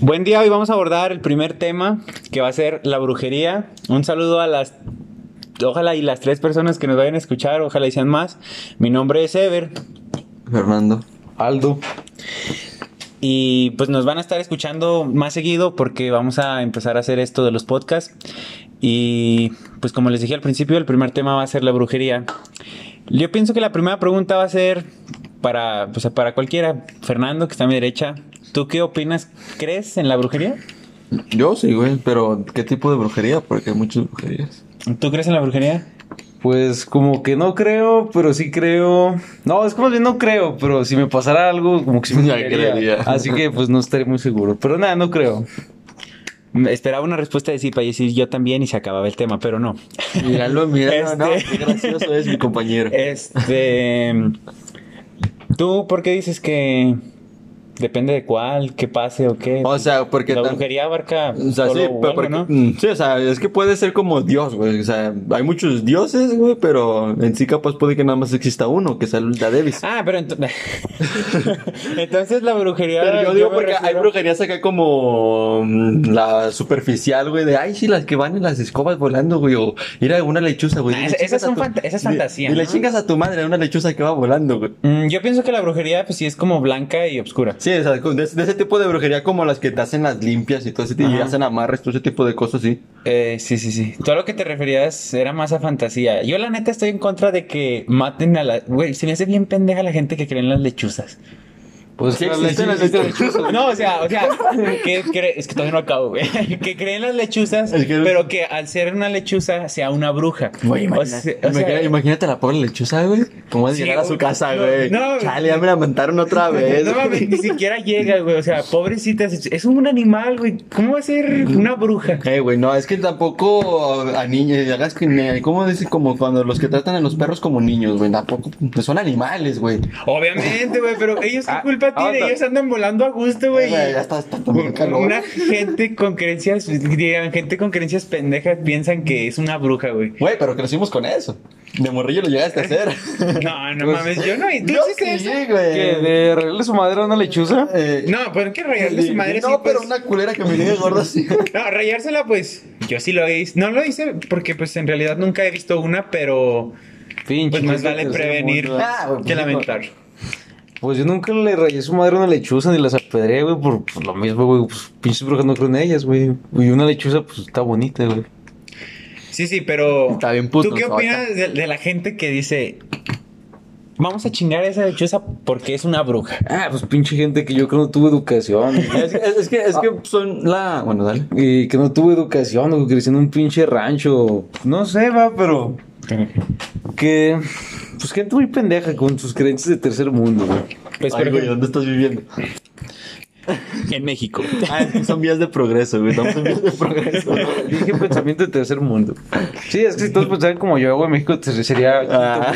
Buen día, hoy vamos a abordar el primer tema que va a ser la brujería. Un saludo a las, ojalá y las tres personas que nos vayan a escuchar, ojalá y sean más. Mi nombre es Ever Fernando. Aldo. y pues nos van a estar escuchando más seguido porque vamos a empezar a hacer esto de los podcasts. Y pues como les dije al principio, el primer tema va a ser la brujería. Yo pienso que la primera pregunta va a ser para, pues, para cualquiera. Fernando, que está a mi derecha, ¿tú qué opinas? ¿Crees en la brujería? Yo sí, güey, pero ¿qué tipo de brujería? Porque hay muchas brujerías. ¿Tú crees en la brujería? Pues como que no creo, pero sí creo. No, es como que no creo, pero si me pasara algo, como que sí me Ya creería. creería. Así que pues no estaré muy seguro. Pero nada, no creo. Esperaba una respuesta de sí para decir yo también y se acababa el tema, pero no. Míralo, míralo, ¿no? Este- Qué gracioso es mi compañero. Este. ¿Tú por qué dices que depende de cuál, qué pase o qué? O sea, porque la tan- brujería abarca. O sea, sí, mm, sí, o sea, es que puede ser como Dios, güey. O sea, hay muchos dioses, güey, pero en sí capaz puede que nada más exista uno, que sea el de Davis. Ah, pero ento- entonces la brujería. Pero yo digo porque hay brujerías acá como mm, la superficial, güey, de ay, sí, las que van en las escobas volando, güey, o ir a una lechuza, güey. Ah, esa- esas son tu- esa es fantasía, Dile ¿no? chingas a tu madre, una lechuza que va volando, güey. Mm, yo pienso que la brujería, pues sí es como blanca y oscura. Sí, o sea, con- de, de ese tipo de brujería como las que te hacen las limpias y todo ese tipo, y hacen amarres, todo ese tipo de cosas, sí. Eh, sí, sí, sí. Todo lo que te referías era más a fantasía. Yo la neta estoy en contra de que maten a la... Güey, se me hace bien pendeja la gente que cree en las lechuzas. Pues Sí claro, existen las lechuzas. No, o sea, o sea, que es que todavía no acabo, güey. Que creen las lechuzas, Es que- pero que al ser una lechuza sea una bruja. Güey, O imagina- sea- o sea, imagínate la pobre lechuza, güey. ¿Cómo va a Sí, llegar a su casa, No, güey? no, Chale, ya me la mentaron otra vez. No mames, ni siquiera llega, güey. O sea, pobrecita, es un animal, güey. ¿Cómo va a ser una bruja? Eh, güey, no, es que tampoco a niños, hagas que, ¿cómo dice? Como cuando los que tratan a los perros como niños, güey, tampoco, pues son animales, güey. Obviamente, güey, pero ellos qué Ah, culpa tienen, aguanta. ellos andan volando a gusto, güey. Ya está, está. Una gente con creencias, digan, gente con creencias pendejas piensan que es una bruja, güey. Güey, pero crecimos con eso. De morrillo lo llegaste a hacer. No, no Pues, mames, yo no. ¿Tú Yo hiciste sí, eso? güey. ¿Que de regalarle su madre a una lechuza? Eh, No, pero ¿qué rayarle su madre? No, sí, pero pues? una culera que me diga gorda así. No, rayársela, pues, yo sí lo hice. No lo hice porque, pues, en realidad nunca he visto una, pero... Pinche. Pues más vale prevenir mundo. Ah, que pues, lamentar. Pues yo nunca le rayé su madre a una lechuza ni las apedré, güey, por pues, lo mismo, güey. Pues pinches brujas no creo en ellas, güey. Y una lechuza, pues está bonita, güey. Sí, sí, pero... Está bien puto, ¿Tú qué opinas de, de la gente que dice... Vamos a chingar a esa lechuza porque es una bruja? Ah, pues pinche gente que yo creo no tuvo educación. Es, es- es que, es que son la. Bueno, dale. y que no tuvo educación, o que creció en un pinche rancho. No sé, va, pero. Que. Pues gente muy pendeja con sus creencias de tercer mundo, güey. Pues, Ay, güey, ¿dónde estás viviendo? en México. Ah, son vías de progreso, güey. Estamos en vías de progreso. Dije pensamiento de tercer mundo. Sí, es que si todos pensaran como yo, güey, México te- sería Ah.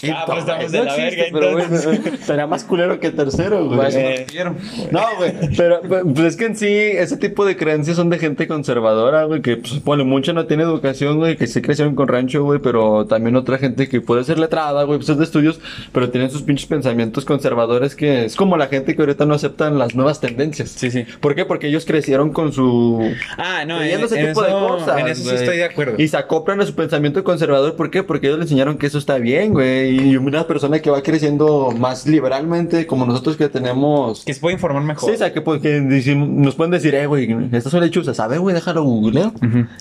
Quinto. Ah, pues estamos de No la existe, verga, pero entonces. Será más culero que tercero, güey. Pues, Eh. quiero. No, güey, pero pues es que en sí ese tipo de creencias son de gente conservadora, güey, que pues pone mucha no tiene educación, güey, que se crecieron con rancho, güey, pero también otra gente que puede ser letrada, güey, pues es de estudios, pero tienen sus pinches pensamientos conservadores que es como la gente que ahorita no aceptan las nuevas tendencias. Sí, sí. ¿Por qué? Porque ellos crecieron con su Ah, no, en, creyendo ese en tipo de eso, cosas. en eso sí güey. estoy de acuerdo. Y se acoplan a su pensamiento conservador. ¿Por qué? Porque ellos le enseñaron que eso está bien, güey. Y una persona que va creciendo más liberalmente, como nosotros que tenemos. Que se puede informar mejor. Sí, o sea, que, pues, que decimos- nos pueden decir, eh, güey, estas son lechuzas. ¿Sabes, güey? Déjalo googleo.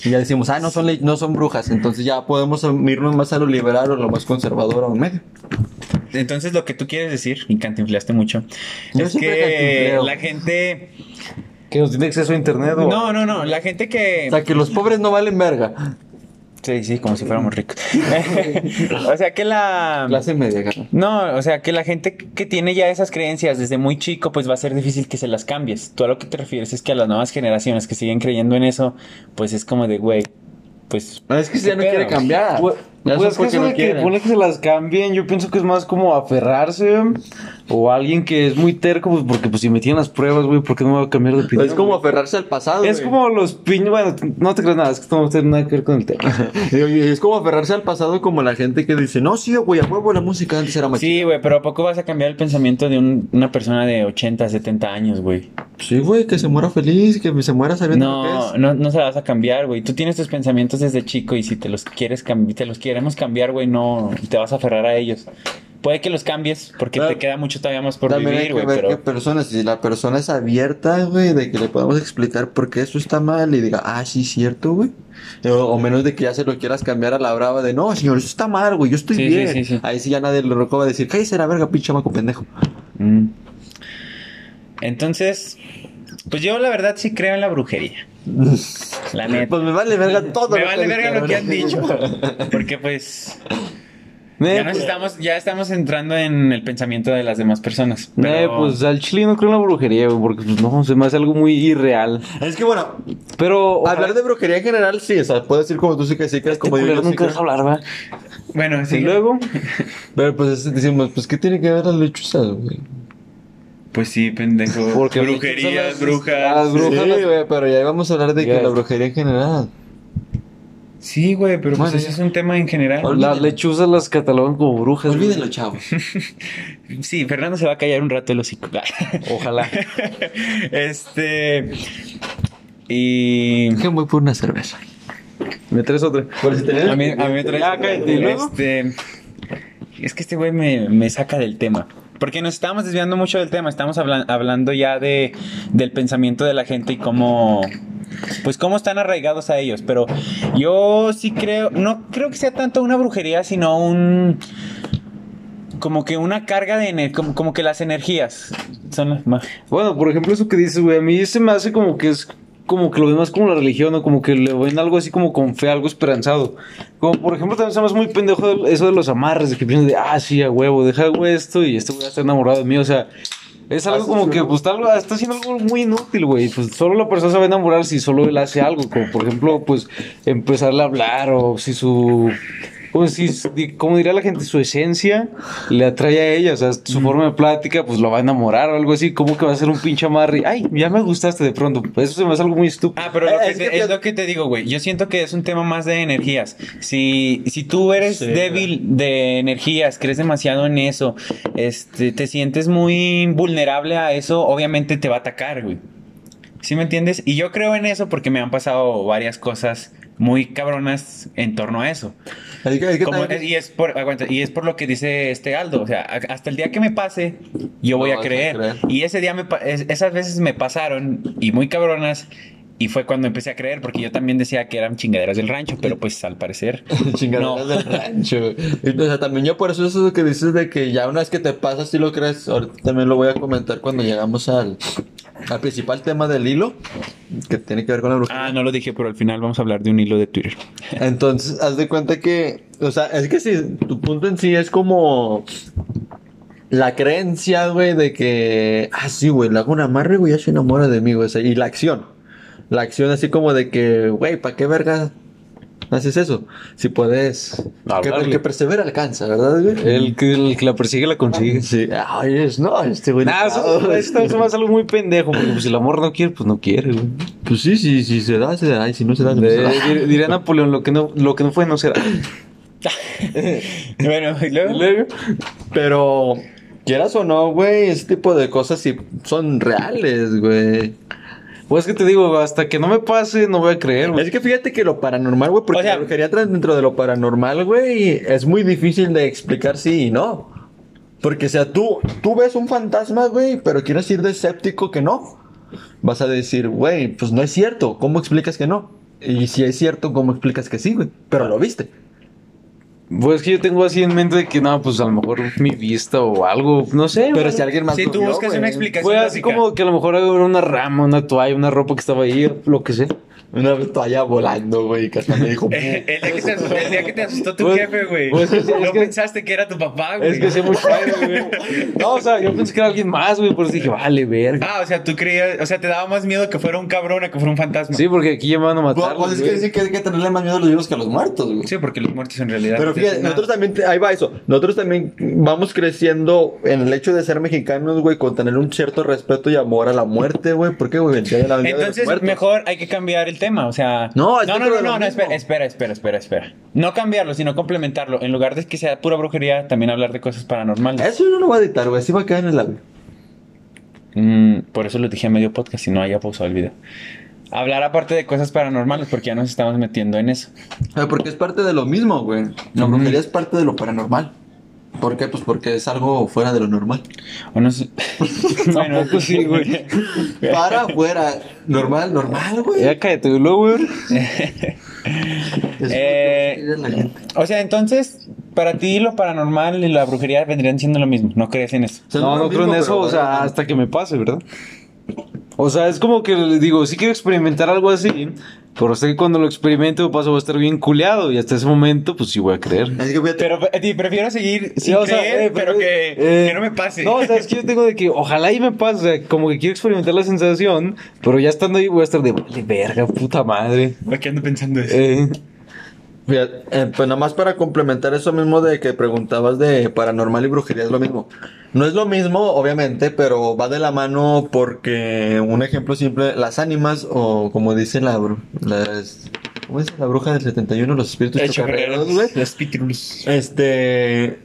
Y ya decimos, ah, no son, no son brujas. Entonces ya podemos irnos más a lo liberal o lo más conservador a un medio. Entonces lo que tú quieres decir, y cantinflaste mucho, Yo es que la gente... Que nos tiene acceso a internet, o. No, no, no, la gente que... O sea, que los pobres no valen verga. Sí, sí, como si fuéramos ricos. o sea que la... Clase media, cara. No, o sea que la gente que tiene ya esas creencias desde muy chico, pues va a ser difícil que se las cambies. Tú a lo que te refieres es que a las nuevas generaciones que siguen creyendo en eso, pues es como de, güey, pues... Es que ya no ¿qué quiere cambiar. Pues, es que eso no de que que se las cambien, yo pienso que es más como aferrarse O alguien que es muy terco, pues porque pues si me tienen las pruebas, güey, ¿por qué no me voy a cambiar de opinión? Es como güey? aferrarse al pasado. Es güey. como los piños, bueno, no te creas nada, es que esto no tiene nada que ver con el tema. Es como aferrarse al pasado como la gente que dice, no, sí, güey, a huevo la música antes era más Sí, güey, pero ¿a poco vas a cambiar el pensamiento de un- una persona de 80, 70 años, güey? Sí, güey, que se muera feliz, que se muera sabiendo lo que No, es. no, no se la vas a cambiar, güey. Tú tienes tus pensamientos desde chico y si te los quieres cambiar, te los queremos cambiar, güey, no te vas a aferrar a ellos. Puede que los cambies porque Claro. te queda mucho todavía más por También vivir, güey, ver qué pero persona, si la persona es abierta, güey, de que le podamos explicar por qué eso está mal y diga, ah, sí, cierto, güey. O, o menos de que ya se lo quieras cambiar a la brava de, no, señor, eso está mal, güey, yo estoy Sí, bien. sí, sí. Ahí sí ya nadie le va a decir, cállese la verga, pinche chamaco pendejo. Mm. Entonces, pues yo la verdad sí creo en la brujería. La neta. Pues me vale verga todo. Me lo vale verga lo que han dicho. Porque pues ya nos estamos, ya estamos entrando en el pensamiento de las demás personas. eh, Pero, pues al chile no creo en la brujería, güey, porque pues, no, se me hace algo muy irreal. Es que bueno, Pero ojalá- hablar de brujería en general, sí, o sea, puedo decir como tú sí que sí crees, Este como yo, nunca deja hablar, ¿verdad? bueno, sí. Y luego, Pero pues es- decimos, pues, ¿qué tiene que ver las lechuzas, güey? Pues sí, pendejo. Porque Brujerías, las- brujas. las brujas- Sí, güey, pero ya vamos a hablar de que la brujería en general. Sí, güey, pero pues ese es un tema en general. Las lechuzas las catalogan como brujas. güey. Olvídenlo, chavos. Sí, Fernando se va a callar un rato el hocico. Ojalá. este. Y. Que voy por una cerveza. ¿Me traes otra? A mí, a mí me trae. Ya, cállate, ¿y luego? Este. Es que este güey me, me saca del tema. Porque nos estábamos desviando mucho del tema. Estamos hablan- hablando ya de, del pensamiento de la gente y cómo. Pues cómo están arraigados a ellos. Pero yo sí creo. No creo que sea tanto una brujería, sino un. Como que una carga de. ener- Como, que las energías son las más. Bueno, por ejemplo, eso que dices, güey, a mí se me hace como que es como que lo ven más como la religión, o como que le ven algo así como con fe, algo esperanzado. Como por ejemplo, también se me hace muy pendejo de- eso de los amarres, de que piensan de, ah, sí, a huevo, deja güey esto y este güey va a estar enamorado de mí, o sea. Es algo como que, pues, tal, está haciendo algo muy inútil, güey. Pues solo la persona se va a enamorar si solo él hace algo. Como, por ejemplo, pues, empezarle a hablar o si su... Como, si, como diría la gente, su esencia le atrae a ella. O sea, su forma de plática, pues, lo va a enamorar o algo así. Como que va a ser un pinche amarre. Ay, ya me gustaste de pronto. Eso se me hace algo muy estúpido. Ah, pero lo que es te- que es, fíjate- lo que te digo, güey. Yo siento que es un tema más de energías. Si, si tú eres Sí, débil de energías, crees demasiado en eso, este, te sientes muy vulnerable a eso, obviamente te va a atacar, güey. ¿Sí me entiendes? Y yo creo en eso porque me han pasado varias cosas muy cabronas en torno a eso. Hay que- hay que Como- y, es por, aguanta, y es por lo que dice este Aldo. O sea, hasta el día que me pase, yo voy No, a vas a creer. creer. Y ese día, me, es- esas veces me pasaron y muy cabronas. Y fue cuando empecé a creer, porque yo también decía que eran chingaderas del rancho, pero pues al parecer. Chingaderas no. del rancho. O sea, también yo por eso eso que dices de que ya una vez que te pasa, si lo crees, ahorita también lo voy a comentar cuando llegamos al, al principal tema del hilo, que tiene que ver con la brujería. Ah, no lo dije, pero al final vamos a hablar de un hilo de Twitter. Entonces, haz de cuenta que, o sea, es que si tu punto en sí es como la creencia, güey, de que, ah, sí, güey, le hago un amarre, güey, ya se enamora de mí, güey, y la acción. La acción así como de que, güey, ¿para qué verga haces eso? Si puedes, que, el que persevera alcanza, ¿verdad, güey? El que, el que la persigue la consigue. Sí, ay, es, no, este güey. Nah, eso, eso también se me hace algo muy pendejo, porque pues, si el amor no quiere, pues no quiere, güey. Pues sí, sí, sí, se da, se da, y si no se da, no se da. Diría Napoleón, lo que no, lo que no fue no será. bueno, y luego. Luego, Pero, quieras o no, güey, ese tipo de cosas sí son reales, güey. Pues que te digo, hasta que no me pase, no voy a creer, güey. Es que fíjate que lo paranormal, güey, porque O sea- la brujería entra dentro de lo paranormal, güey, es muy difícil de explicar sí y no. Porque, o sea, tú, tú ves un fantasma, güey, pero quieres ir de escéptico que no. Vas a decir, güey, pues no es cierto, ¿cómo explicas que no? Y si es cierto, ¿cómo explicas que sí, güey? Pero lo viste. Pues que yo tengo así en mente de que no, pues a lo mejor mi vista o algo, no sé. Pero si alguien más Si lo tú vio, buscas güey. una explicación. Fue así como que a lo mejor era una rama, una toalla, una ropa que estaba ahí, lo que sé. Una vez toalla volando, güey, que hasta me dijo... El día que te asustó, el día que te asustó tu Pues- jefe, güey. pues es- es no que- pensaste que era tu papá, güey. Es que sé mucho güey. No, o sea, yo pensé que era alguien más, güey, por eso dije, vale, verga. Ah, o sea, tú creías, o sea, te daba más miedo que fuera un cabrón a que fuera un fantasma. Sí, porque aquí ya me van a matar. Pues es que dicen que hay que tenerle más miedo a los vivos que a los muertos, güey. Sí, porque los muertos en realidad. Pero fíjate, nosotros también, te- ahí va eso, nosotros también vamos creciendo en el hecho de ser mexicanos, güey, con tener un cierto respeto y amor a la muerte, güey. ¿Por qué, güey? Entonces, mejor hay que cambiar el tema, o sea... No, no, no, no, espera, espera, espera, espera, espera. No cambiarlo, sino complementarlo. En lugar de que sea pura brujería, también hablar de cosas paranormales. Eso yo no lo voy a editar, güey, así va a quedar en el audio. Mm, por eso lo dije a medio podcast, si no haya pausado el video. Hablar aparte de cosas paranormales, porque ya nos estamos metiendo en eso. Porque es parte de lo mismo, güey. La brujería es parte de lo paranormal. ¿Por qué? Pues porque es algo fuera de lo normal. O no sé. bueno, Tampoco sí, güey. Para afuera, normal, normal, güey. Ya cállate, güey, luego, güey. Es Eh, lo que va a seguir la gente. O sea, entonces, para ti lo paranormal y la brujería vendrían siendo lo mismo. No crees en eso. O sea, No, no creo en eso, o sea, hasta que me pase, ¿verdad? O sea, es como que le digo, sí quiero experimentar algo así, pero sé que cuando lo experimente me paso voy a estar bien culeado y hasta ese momento, pues sí voy a creer. Es que fíjate, Pero eh, prefiero seguir sin o sea, creer, eh, pero que, eh, que no me pase. No, o sea, es que yo tengo de que ojalá y me pase, o sea, como que quiero experimentar la sensación, pero ya estando ahí voy a estar de, vale, verga, puta madre. ¿Por qué ando pensando eso? Eh, Fíjate, eh, pues nada más para complementar eso mismo de que preguntabas de paranormal y brujería es lo mismo. No es lo mismo, obviamente, pero va de la mano porque un ejemplo simple, las ánimas o como dice la, las, ¿cómo dice la bruja del 71, los espíritus chocarreros, güey? los. Este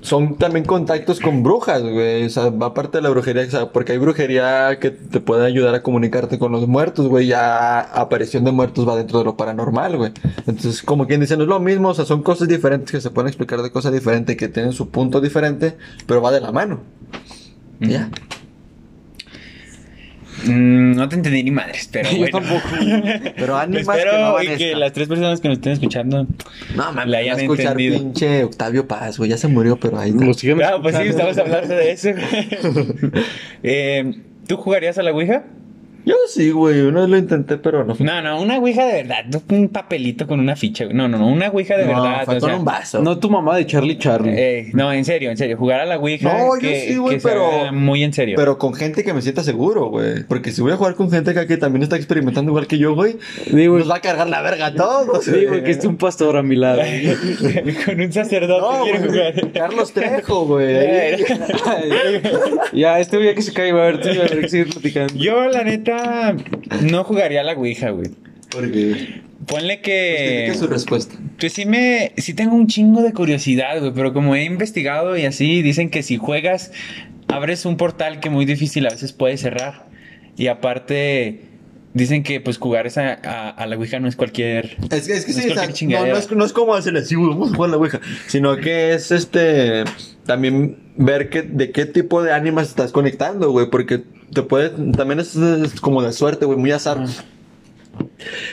son también contactos con brujas, güey. O sea, va parte de la brujería, o sea, porque hay brujería que te puede ayudar a comunicarte con los muertos, güey. Ya aparición de muertos va dentro de lo paranormal, güey. Entonces, como quien dice, no es lo mismo, o sea, son cosas diferentes que se pueden explicar de cosas diferentes, que tienen su punto diferente, pero va de la mano. Ya. Mm, no te entendí ni madres, pero yo bueno. tampoco. Pero ánimas Espero que no van y que esta. las tres personas que nos estén escuchando. No, mames, la va a hayan escuchar entendido. pinche Octavio Paz, güey. Ya se murió, pero ahí está. Ah, pues sí, estamos hablando de eso. eh, ¿Tú jugarías a la Ouija? Yo sí, güey. Una vez lo intenté, pero no fue. No, no, una Ouija de verdad. no Un papelito con una ficha. güey. No, no, no, una Ouija de No, verdad. fue o con sea, un vaso. No tu mamá de Charlie Charlie. eh, no, en serio, en serio. Jugar a la Ouija. No, yo sí, güey, pero- muy en serio. Pero con gente que me sienta seguro, güey. Porque si voy a jugar con gente acá que también está experimentando igual que yo, güey, Digo, nos va a cargar la verga a todos. digo que esté un pastor a mi lado. con un sacerdote No, quiero güey. jugar. Carlos Trejo, güey. Ya, este día que se caiga, a ver, tú, a ver, que seguir platicando. Yo, la neta, no jugaría a la Ouija, güey. Porque Ponle justifique que. su respuesta. Pues sí me, sí tengo un chingo de curiosidad, güey, pero como he investigado y así, dicen que si juegas, abres un portal que muy difícil a veces puede cerrar. Y aparte, dicen que pues jugar esa, a, a la Ouija no es cualquier... Es que, es que No es sí, no, no es, no es como hacerle así, güey, vamos a jugar a la ouija. Sino que es este. También ver que, de qué tipo de ánimas estás conectando, güey. Porque te puede. También es, es como de suerte, güey, muy azar.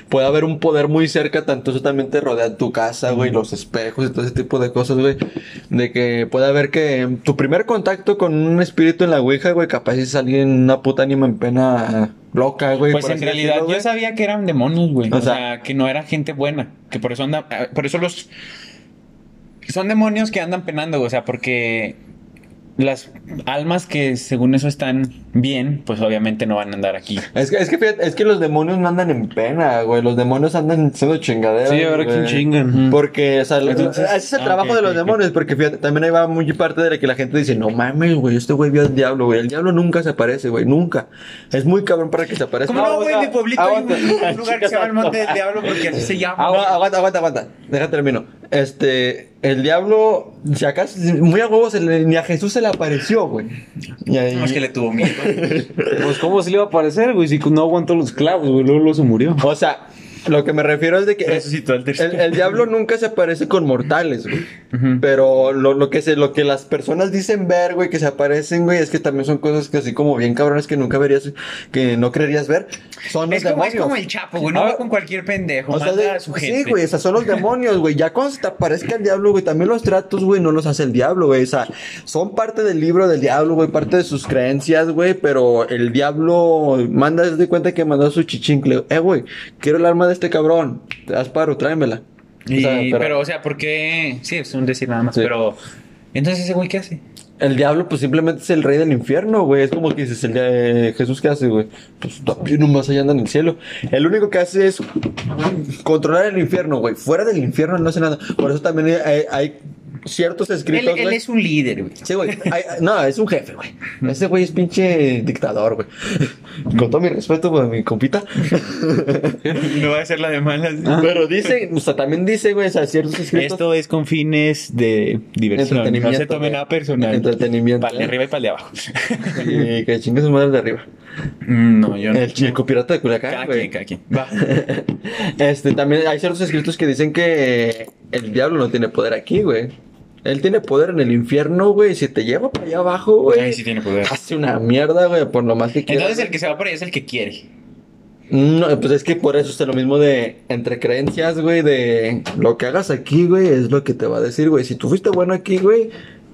Puede haber un poder muy cerca, tanto eso también te rodea tu casa, güey, los espejos y todo ese tipo de cosas, güey. De que puede haber que tu primer contacto con un espíritu en la ouija, güey, capaz es alguien, una puta ánima en pena loca, güey. Pues en realidad decirlo, yo güey. sabía que eran demonios, güey. O O, sea, sea- que no era gente buena. Que por eso andan... ah, Por eso los... Son demonios que andan penando, o sea, porque... Las almas que según eso están bien, pues obviamente no van a andar aquí. Es que, es que fíjate, es que los demonios no andan en pena, güey. Los demonios andan siendo chingaderas. Sí, ahora quién chingan. Porque, o sea, Entonces- ese es el ah, trabajo de los demonios. Porque fíjate, también ahí va muy parte de la que la gente dice: No mames, güey, este güey vio al diablo, güey. El diablo nunca se aparece, güey, nunca. Es muy cabrón para que se aparezca. ¿Cómo no, güey? mi pueblito hay un, aguanta. un lugar que se llama el Monte del Diablo porque así se llama. No, aguanta, aguanta, aguanta. Deja termino. Este, el diablo, si acaso, muy a huevos, se le- ni a Jesús se le apareció, güey. Y ahí- No, es que le tuvo miedo. Pues, ¿cómo se le iba a aparecer, güey? Si no aguantó los clavos, güey, luego, luego se murió. O sea, Lo que me refiero es de que Resucitó tercero. el, el diablo nunca se aparece con mortales, güey. Pero lo, lo que se, lo que las personas dicen ver, güey, que se aparecen, güey, es que también son cosas que así como bien cabrones que nunca verías, que no creerías ver. Son los Es como, es demonios. como el chapo, güey. No Ah, va con cualquier pendejo. O sea, manda de- a su gente. sí, güey, o sea, son los demonios, güey. Ya cuando se te aparezca el diablo, güey, también los tratos, güey, no los hace el diablo, güey. O sea, son parte del libro del diablo, güey, parte de sus creencias, güey, pero el diablo manda, de cuenta que mandó su chichincle. Eh, güey, quiero el arma de este cabrón. Te das paro, tráemela. O Y- sea, pero... o sea, ¿por qué? Sí, es un decir nada más, Sí. pero... Entonces, ¿ese güey qué hace? El diablo, pues simplemente es el rey del infierno, güey. Es como que dices, el de Jesús, ¿qué hace, güey? Pues también más allá anda en el cielo. El único que hace es controlar el infierno, güey. Fuera del infierno no hace nada. Por eso también hay, hay ciertos escritos, él es un líder, güey. Sí, güey. Hay- No, es un jefe, güey. Ese güey es pinche dictador, güey. Con todo mi respeto, güey, mi compita. No va a ser la de malas. Pero dice, o sea, también dice, güey, o sea, ciertos escritos. Esto es con fines de diversión. No se tome nada personal. Entretenimiento. Para el de arriba y para el de abajo. Y que chingue su madre de arriba. Mm, no, yo no. El chico pirata de Culiacán, Cada güey. quien, cada quien. Va. Este, también hay ciertos escritos que dicen que el diablo no tiene poder aquí, güey. Él tiene poder en el infierno, güey. Si te lleva para allá abajo, güey. Ahí sí tiene poder. Hace una mierda, güey, por lo más que quiera. Entonces el que se va por ahí es el que quiere. No, pues es que por eso es lo mismo de entre creencias, güey, de lo que hagas aquí, güey, es lo que te va a decir, güey. Si tú fuiste bueno aquí, güey,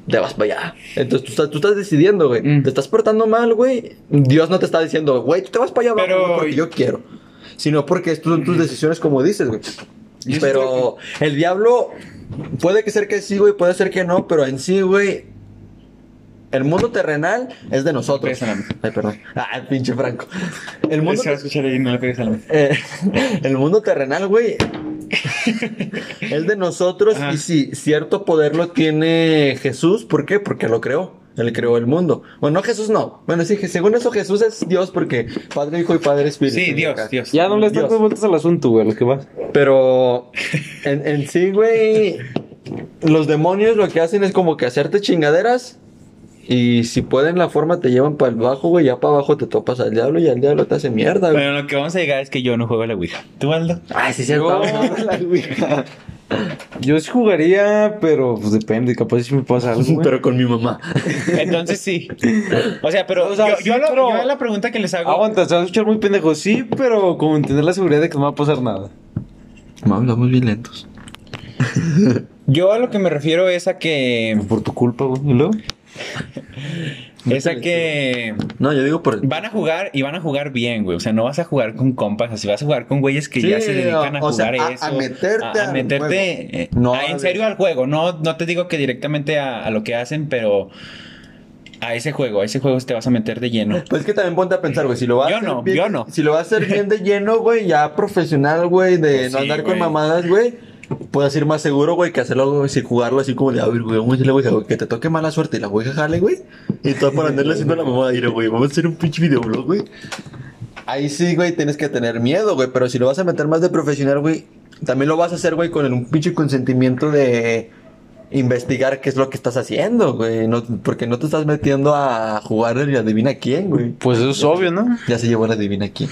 te vas para allá. Entonces tú estás, tú estás decidiendo, güey. Mm. Te estás portando mal, güey. Dios no te está diciendo, güey, tú te vas para allá abajo Pero- güey, porque yo quiero. Sino porque son tus decisiones como dices, güey. Pero el diablo puede que ser que sí, güey, puede ser que no, pero en sí, güey, el mundo terrenal es de nosotros. Ay, perdón. Ah, pinche Franco. El mundo eh, el mundo terrenal, güey, es de nosotros Ajá. y sí, cierto poder lo tiene Jesús. ¿Por qué? Porque lo creó. Él creó el mundo. Bueno, no Jesús no. Bueno, sí, que según eso Jesús es Dios porque Padre, Hijo y Padre Espíritu. Sí, Dios, Acá. Dios. Ya no le estás dando vueltas al asunto, güey, a lo que va. Pero en, en sí, güey, los demonios lo que hacen es como que hacerte chingaderas. Y si pueden la forma te llevan para el bajo, güey, ya para abajo te topas al diablo y al diablo te hace mierda, güey. Pero lo que vamos a llegar es que yo no juego a la Ouija. ¿Tú, Aldo? Ay, sí, cierto. Yo sí jugaría, pero pues depende, capaz si me pasa algo, güey. Pero con mi mamá. Entonces sí. O sea, pero, O sea, yo, sí, yo lo- pero- yo la pregunta que les hago. Aguanta, se va a escuchar muy pendejo, sí, pero como tener la seguridad de que no va a pasar nada. Mamá, hablamos bien lentos. Yo a lo que me refiero es a que. Por tu culpa, güey. ¿Y luego? Es a que. No, yo digo por. Van a jugar y van a jugar bien, güey. O sea, no vas a jugar con compas, así vas a jugar con güeyes que Sí, ya se dedican a o sea, jugar a- eso. a meterte a, a al meterte juego. eh, No, a- en a serio al juego. No, no te digo que directamente a, a lo que hacen, pero a ese juego, a ese juego te vas a meter de lleno. Pues es que también ponte a pensar, güey, si lo vas Yo a hacer no, bien, yo no. Si lo vas a hacer bien de lleno, güey, ya profesional, güey, de Pues no sí, andar con mamadas, güey. Puedes ir más seguro, güey, que hacerlo, güey, sin jugarlo así como de, a ver, güey, vamos a decirle, güey, que te toque mala suerte y la güey jale, güey. Y todo por andarle haciendo la mamada, güey, vamos a hacer un pinche videoblog, güey. Ahí sí, güey, tienes que tener miedo, güey, pero si lo vas a meter más de profesional, güey, también lo vas a hacer, güey, con el- un pinche consentimiento de investigar qué es lo que estás haciendo, güey. No, porque no te estás metiendo a jugar el adivina quién, güey. Pues eso es obvio, ¿no? Ya se llevó la adivina quién.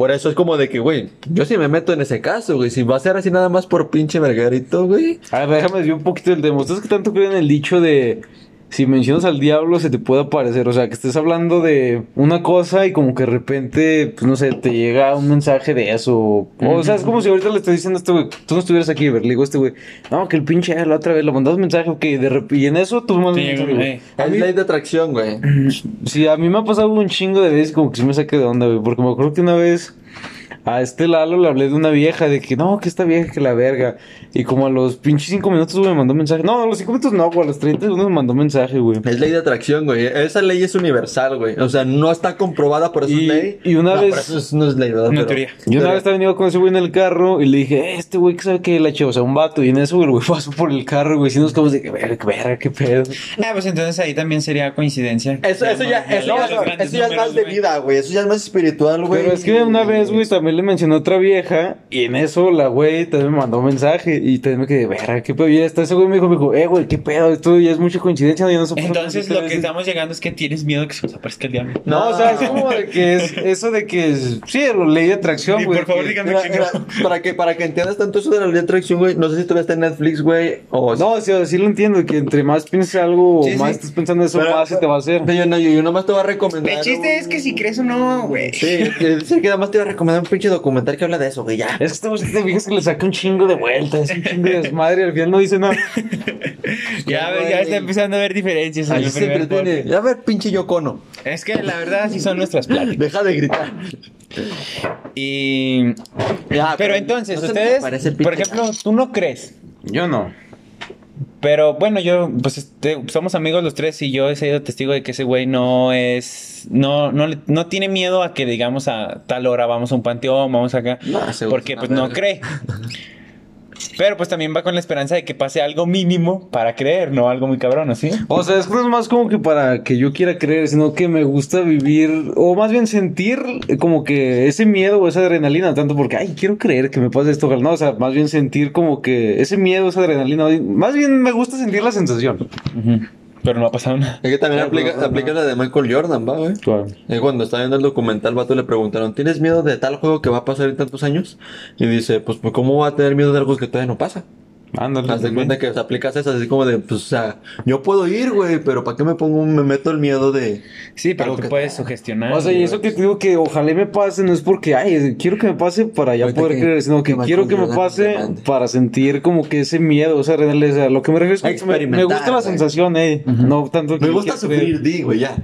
Por eso es como de que, güey, yo sí me meto en ese caso, güey. Si va a ser así nada más por pinche vergarito, güey. A ver, déjame decir un poquito del tema. ¿Ustedes que tanto creen en el dicho de si mencionas al diablo se te puede aparecer? O sea, que estés hablando de una cosa y como que de repente, pues no sé, te llega un mensaje de eso. O sea, es como si ahorita le estoy diciendo a este güey, tú no estuvieras aquí, ver, le digo a este güey, no, que el pinche la otra vez le mandas un mensaje, que de repente, y en eso tú mandas Sí, un mensaje, Es ley de atracción, güey. Sí, a mí me ha pasado un chingo de veces como que sí me saqué de onda, güey. Porque me acuerdo que una vez a este Lalo le hablé de una vieja, de que no, que esta vieja que la verga. Y como a los pinches cinco minutos, güey, me mandó mensaje. No, a los cinco minutos no, güey, a los 30 segundos me mandó mensaje, güey. Es ley de atracción, güey. Esa ley es universal, güey. O sea, no está comprobada, por eso Y- es ley. y una No, vez- por eso es- no es ley, ¿verdad? Una Pero- teoría. Yo una vez estaba venido con ese güey en el carro y le dije, este güey que sabe que la chava, o sea, un vato. Y en eso, güey, pasó por el carro, güey, y nos quedamos de que verga, qué verga, qué pedo. Ah, pues entonces ahí también sería coincidencia. Eso, eso ya, eso, ya- eso ya es más de vida, güey. Eso ya es más espiritual, güey. Pero es que una vez, güey, también le mencionó otra vieja y en eso la güey también me mandó un mensaje y también me quedé, verga, qué pedo. Y hasta ese güey me dijo, me dijo, eh, güey, qué pedo, esto ya es mucha coincidencia, yo no sé por qué Entonces lo que estamos llegando es que tienes miedo que se os aparezca el diablo. No, o sea, es como de que es eso de que es, sí, ley de atracción, Sí, güey. por favor, Mira, que no. para que para que entiendas tanto eso de la ley de atracción, güey, no sé si todavía está en Netflix, güey, o No, o sea, sí lo entiendo, que entre más pienses algo, Sí, sí. más estás pensando eso, Pero- más se te va a hacer. Yo, no, yo, yo nomás te voy a recomendar. El chiste es que si crees o no, güey. Sí, sí, que nada más te voy a recomendar un pinche documental que habla de eso, güey, ya. Es que si te fijas que le saca un chingo de vueltas, un chingo de desmadre al final no dice nada. Ya, ve, ya está empezando a ver diferencias en Ahí se entretiene. Ya ver, pinche Yocono. Es que la verdad sí son nuestras pláticas. Deja de gritar. Y... Ya, Pero entonces, no ustedes, por ejemplo, tú no crees. Yo no. Pero bueno, yo, pues este, somos amigos los tres y yo he sido testigo de que ese güey no es, no, no, no tiene miedo a que digamos a tal hora vamos a un panteón, vamos acá, No, porque pues no cree. Pero pues también va con la esperanza de que pase algo mínimo para creer, no algo muy cabrón, ¿sí? O sea, es que no es más como que para que yo quiera creer, sino que me gusta vivir, o más bien sentir como que ese miedo o esa adrenalina, tanto porque, ay, quiero creer que me pase esto, no, o sea, más bien sentir como que ese miedo, esa adrenalina, más bien me gusta sentir la sensación. Pero no ha pasado nada. Es que también Claro, aplica, no, no. aplica la de Michael Jordan, va, güey. Y cuando estaba viendo el documental, vato le preguntaron, ¿tienes miedo de tal juego que va a pasar en tantos años? Y dice, pues, pues, ¿cómo va a tener miedo de algo que todavía no pasa? Ándale. Haz de cuenta que o sea, aplicas eso así como de, pues, o sea, yo puedo ir, güey, pero ¿para qué me pongo, me meto el miedo de... Sí, pero que- puedes sugestionar. O sea, y eso que te digo que ojalá me pase, no es porque, ay, quiero que me pase para ya Ahorita poder que- creer, sino que que quiero que me pase para sentir como que ese miedo, o sea, adrenalina, o sea, lo que me refiero es que me, gusta la güey. sensación, eh, no tanto que Me gusta sufrir, di, güey, ya.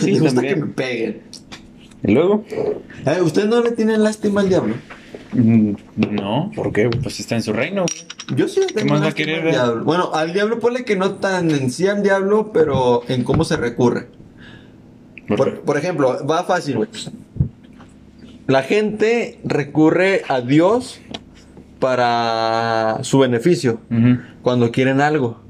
Sí, me gusta también. que me peguen. ¿Y luego? Eh, ¿Ustedes no le tienen lástima al diablo? Mm, No, ¿Por qué? pues está en su reino, güey. Yo sí tengo más va a querer, al diablo. Bueno, al diablo ponle que no tan en sí al diablo, pero en cómo se recurre. Por, por ejemplo, va fácil, güey. La gente recurre a Dios para su beneficio, cuando quieren algo.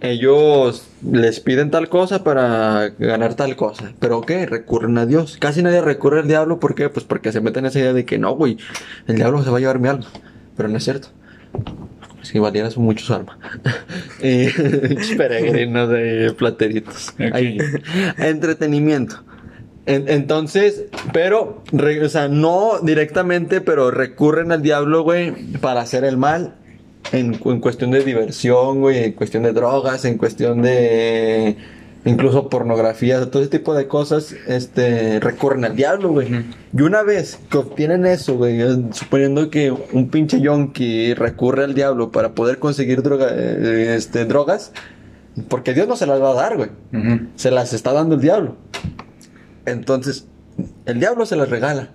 Ellos les piden tal cosa para ganar tal cosa. ¿Pero qué? Recurren a Dios. Casi nadie recurre al diablo. ¿Por qué? Pues porque se meten en esa idea de que no, güey, el diablo se va a llevar mi alma. Pero no es cierto. Si valiera su- mucho su alma. Eh, Peregrinos de plateritos. Ok. Ahí. Entretenimiento. En- entonces, pero, re- o sea, no directamente, pero recurren al diablo, güey, para hacer el mal. En, en cuestión de diversión, güey, en cuestión de drogas, en cuestión de incluso pornografía, todo ese tipo de cosas, este, recurren al diablo, güey. Y una vez que obtienen eso, güey, eh, suponiendo que un pinche yonki recurre al diablo para poder conseguir droga, eh, este, drogas, porque Dios no se las va a dar, güey. Se las está dando el diablo. Entonces, el diablo se las regala.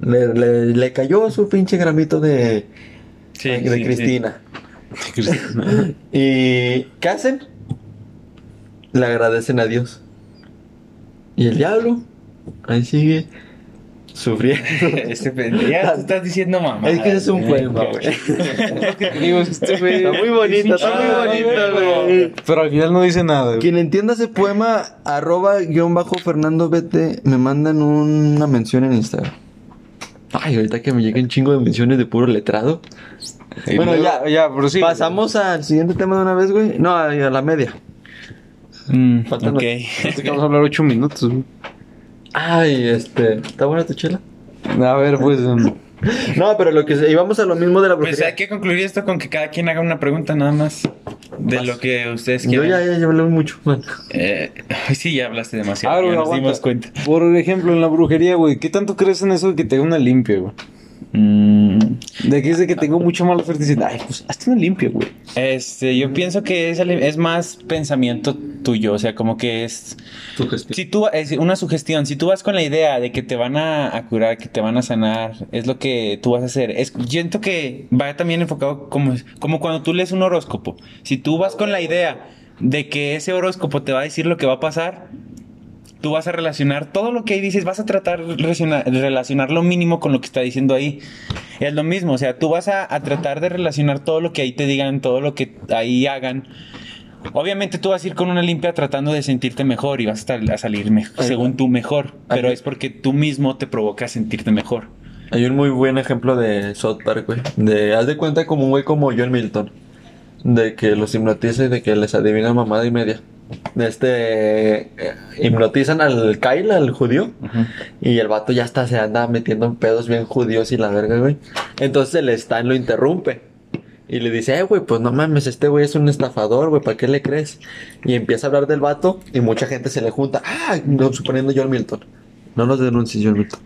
Le, le- le cayó su pinche gramito de, Sí, de sí, sí. Cristina. ¿Y qué hacen? Le agradecen a Dios. Y el diablo, ahí sigue sufriendo. Este pendejo, estás diciendo mamá. es que es un poema, güey. Este güey- Está muy bonito, está muy bonito, güey. Pero al final no dice nada. Quien entienda ese poema, arroba guion bajo Fernando Vete, me mandan una mención en Instagram. Ay, ahorita que me lleguen un chingo de menciones de puro letrado. Bueno, ya, ya, pero sí. Pasamos al siguiente tema de una vez, güey. No, a la media. Mm, Faltan ok. Vamos a hablar ocho minutos, güey. Ay, este. ¿Está buena tu chela? A ver, pues. um, No, pero lo que se- íbamos a lo mismo de la Pues brujería. hay que concluir esto con que cada quien haga una pregunta nada más de lo que ustedes Yo quieran. ya, ya, ya hablé mucho. Bueno. Eh, ay, sí, ya hablaste demasiado. Ah, ya güey, nos aguanta. dimos cuenta. Por ejemplo, en la brujería, güey, ¿qué tanto crees en eso de que te haga una limpia, güey? Mm, De que es de que tengo mucha mala suerte dicen, ay, pues hazte una limpia, güey. este, yo pienso que es, es más pensamiento tuyo, o sea, como que es... Si tú, es una sugestión, si tú vas con la idea de que te van a, a curar, que te van a sanar, es lo que tú vas a hacer. Es, siento que va también enfocado como, como cuando tú lees un horóscopo. Si tú vas con la idea de que ese horóscopo te va a decir lo que va a pasar, tú vas a relacionar todo lo que ahí dices, vas a tratar de relacionar, relacionar lo mínimo con lo que está diciendo ahí. Es lo mismo, o sea, tú vas a, a tratar de relacionar todo lo que ahí te digan, todo lo que ahí hagan. Obviamente tú vas a ir con una limpia tratando de sentirte mejor y vas a, salir me- Ahí según tú mejor, pero es porque tú mismo te provocas sentirte mejor. Hay un muy buen ejemplo de South Park, güey. De, haz de cuenta como un güey como John Milton. De que los hipnotiza y de que les adivina mamada y media. Este, eh, hipnotizan al Kyle, al judío. Y el vato ya hasta se anda metiendo en pedos bien judíos y la verga, güey. Entonces el Stan lo interrumpe. Y le dice, eh, güey, pues no mames, este güey es un estafador, güey, ¿para qué le crees? Y empieza a hablar del vato y mucha gente se le junta. Ah, no, suponiendo John Milton. No nos denuncies, John Milton.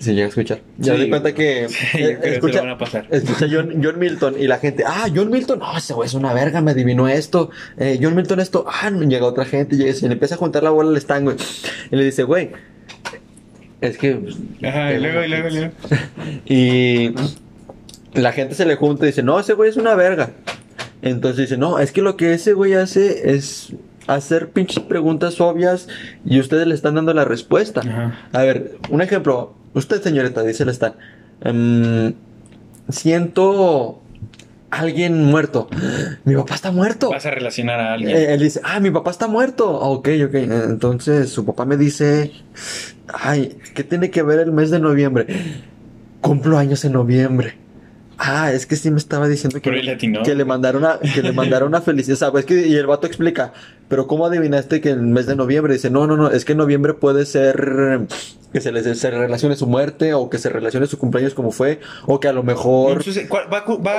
Si llega a escuchar. Ya Sí. di cuenta que. Sí, se escucha, lo van a pasar. escucha John, John Milton y la gente, ah, John Milton, no, ese güey es una verga, me adivinó esto. Eh, John Milton esto, ah, llega otra gente, llega y se le empieza a juntar la bola al güey. Y le dice, güey, es que. Ajá, y luego, y luego, y luego. Y la gente se le junta y dice, no, ese güey es una verga. Entonces dice, no, es que lo que ese güey hace es hacer pinches preguntas obvias y ustedes le están dando la respuesta. Ajá. A ver, un ejemplo. Usted, señorita, dice el Stan. em, siento alguien muerto. Mi papá está muerto. Vas a relacionar a alguien. Eh, él dice, ah, mi papá está muerto. Ah, Ok, ok. Entonces su papá me dice, ay, ¿qué tiene que ver el mes de noviembre? Cumplo años en noviembre. Ah, es que sí me estaba diciendo que, que le mandaron una, que le mandaron una felicidad. Que, y el vato explica, pero ¿cómo adivinaste que el mes de noviembre? Dice, no, no, no, es que noviembre puede ser que se les se relacione su muerte, o que se relacione su cumpleaños como fue, o que a lo mejor. Entonces, ¿cuál- va, a- va,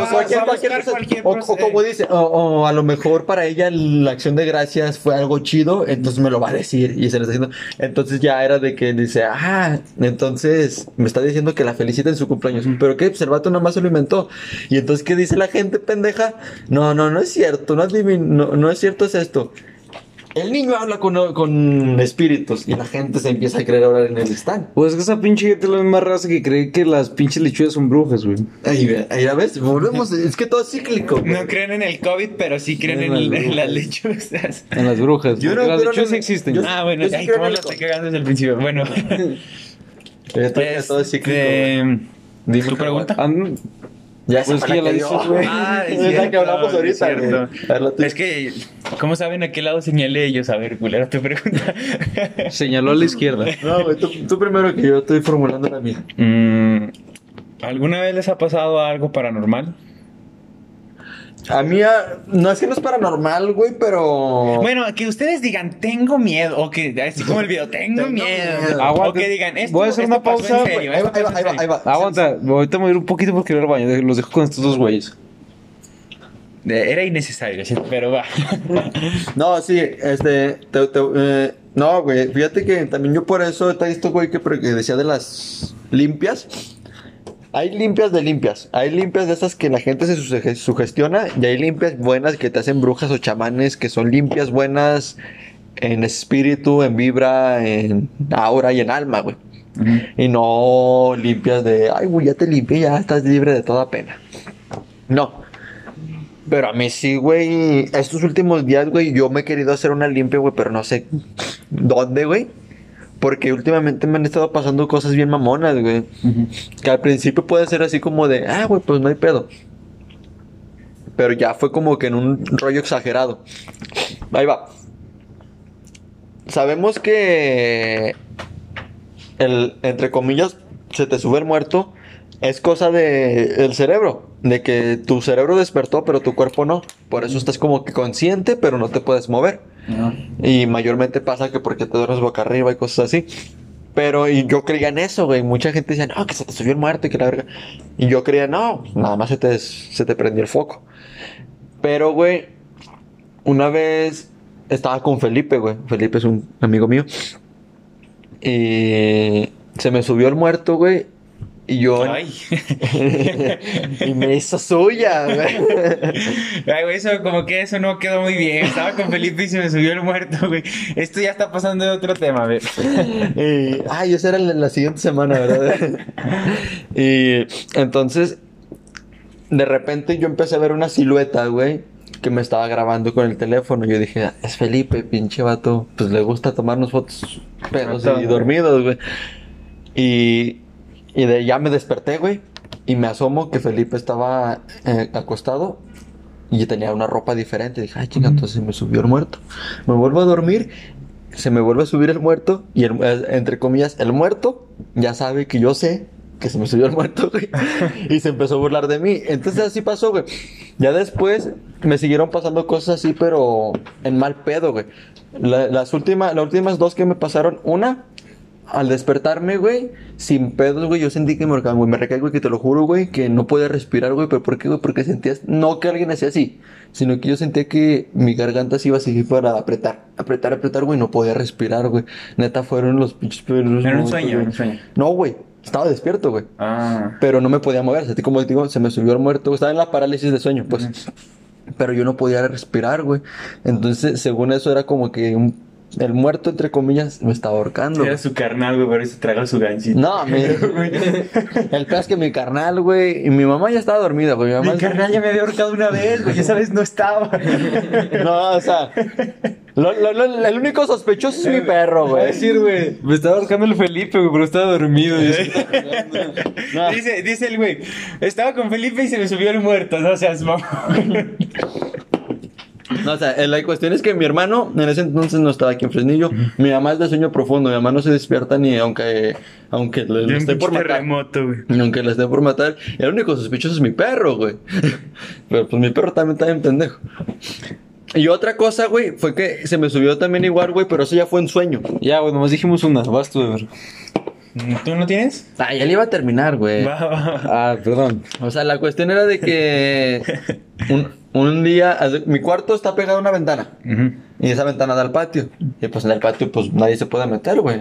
O como dice, o, o a lo mejor para ella la acción de gracias fue algo chido, entonces me lo va a decir y se lo está diciendo. Entonces ya era de que dice, ah, entonces me está diciendo que la felicita en su cumpleaños. Pero qué, pues el vato nada más se lo inventó. Y entonces, ¿qué dice la gente pendeja? No, no, no es cierto, no es, divin- no, no es cierto, es esto. El niño habla con, con espíritus y la gente se empieza a creer ahora en el stand. Pues es que esa pinche gente es la misma raza que cree que las pinches lechugas son brujas, güey. Ahí, ahí ya ves, volvemos, es que todo es cíclico. güey. No creen en el COVID, pero sí creen En en, las en las lechuzas. En las brujas. Yo no las creo lechugas en- existen. yo- Ah, bueno, yo sí ay, cómo lo el estoy cagando desde el principio. Bueno, Pero todo- todo es cíclico. Dime, ¿tu pregunta? No. Ya Pues que ya dio. dices, güey. Ah, es Es la que hablamos es ahorita, tuya. Es que, ¿cómo saben a qué lado señalé ellos? A ver, culero, tu pregunta. Señaló a la izquierda. No, güey, tú, tú primero que yo estoy formulando la mía. Mm, ¿Alguna vez les ha pasado algo paranormal? A mí, ah, no es que no es paranormal, güey, pero. Bueno, que ustedes digan, tengo miedo, o que, así como el video, tengo, Tengo miedo. miedo. O que digan, esto, Voy a hacer esto una en pausa. serio, ahí va, esto ahí va, pasó ahí en va, ahí serio. va. Aguanta, ahorita me voy a ir un poquito porque ir al baño. Los dejo con estos dos güeyes. Era innecesario, pero va. No, sí, este. te- te- eh, no, güey, fíjate que también yo por eso te he visto, güey, que decía de las limpias. Hay limpias de limpias. Hay limpias de esas que la gente se suge- sugestiona. Y hay limpias buenas que te hacen brujas o chamanes, que son limpias buenas en espíritu, en vibra, en aura y en alma, güey. Y no limpias de, ay, güey, ya te limpié, ya estás libre de toda pena. No. Pero a mí sí, güey. Estos últimos días, güey, yo me he querido hacer una limpia, güey, pero no sé dónde, güey. Porque últimamente me han estado pasando cosas bien mamonas, güey. Que al principio puede ser así como de, ah, güey, pues no hay pedo. Pero ya fue como que en un rollo exagerado. Ahí va. Sabemos que el, entre comillas, se te sube el muerto, es cosa de el cerebro, de que tu cerebro despertó, pero tu cuerpo no. Por eso estás como que consciente, pero no te puedes mover. Y mayormente pasa que porque te duermes boca arriba y cosas así. Pero y yo creía en eso, güey. Mucha gente decía, no, que se te subió el muerto y que la verga. Y yo creía, no, nada más se te, se te prendió el foco. Pero, güey, una vez estaba con Felipe, güey. Felipe es un amigo mío. Y se me subió el muerto, güey. Y yo. Ay. y me hizo suya, güey. Ay, güey, eso como que eso no quedó muy bien. Estaba con Felipe y se me subió el muerto, güey. Esto ya está pasando de otro tema, ver. Y, ay, esa era la, la siguiente semana, ¿verdad? y entonces, de repente yo empecé a ver una silueta, güey, que me estaba grabando con el teléfono. Yo dije, "Ah, es Felipe, pinche vato. Pues le gusta tomarnos fotos pedos y dormidos, güey. Y, y de ya me desperté, güey. Y me asomo que Felipe estaba eh, acostado y tenía una ropa diferente. Dije, ay, chinga, entonces me subió el muerto. Me vuelvo a dormir, se me vuelve a subir el muerto. Y el- eh, entre comillas, el muerto ya sabe que yo sé que se me subió el muerto, güey. y se empezó a burlar de mí. Entonces así pasó, güey. Ya después me siguieron pasando cosas así, pero en mal pedo, güey. La- las, últimas, las últimas dos que me pasaron, una, al despertarme, güey, sin pedos, güey, yo sentí que me ahorcaban, güey. Me recaí, güey, que te lo juro, güey, que no podía respirar, güey. ¿Pero por qué, güey? Porque sentías, no que alguien hacía así, sino que yo sentía que mi garganta se iba a seguir para apretar, apretar, apretar, güey, no podía respirar, güey. Neta, fueron los pinches peores Era un sueño, era un sueño. No, güey, estaba despierto, güey. Ah. Pero no me podía mover, así como te digo, se me subió el muerto, estaba en la parálisis de sueño, pues. Pero yo no podía respirar, güey. Entonces, según eso, era como que un- el muerto, entre comillas, me estaba ahorcando. Era su carnal, güey, por eso traga su gancito. No, mi- el peor es que mi carnal, güey, y mi mamá ya estaba dormida, güey. Mi mamá Mi carnal ya me había ahorcado una vez, güey. Esa vez no estaba. No, o sea, lo- lo- lo- el único sospechoso es mi perro, güey. decir, güey, me estaba ahorcando el Felipe, güey, pero estaba dormido. Y así, No. Dice, dice el güey, estaba con Felipe y se me subió el muerto, no seas mamón. No, o sea, eh, la cuestión es que mi hermano en ese entonces no estaba aquí en Fresnillo. Mi mamá es de sueño profundo. Mi mamá no se despierta ni aunque, aunque le, le esté por matar. terremoto, güey. Ni Aunque le esté por matar. El único sospechoso es mi perro, güey. Pero pues mi perro también está bien pendejo. Y otra cosa, güey, fue que se me subió también igual, güey, pero eso ya fue en sueño. Ya, güey, nomás dijimos una, vas tú de ver. ¿Tú no tienes? Ah, ya le iba a terminar, güey. Va, va, va. Ah, perdón. O sea, la cuestión era de que un, un día, mi cuarto está pegado a una ventana. Y esa ventana da al patio. Y pues en el patio pues nadie se puede meter, güey.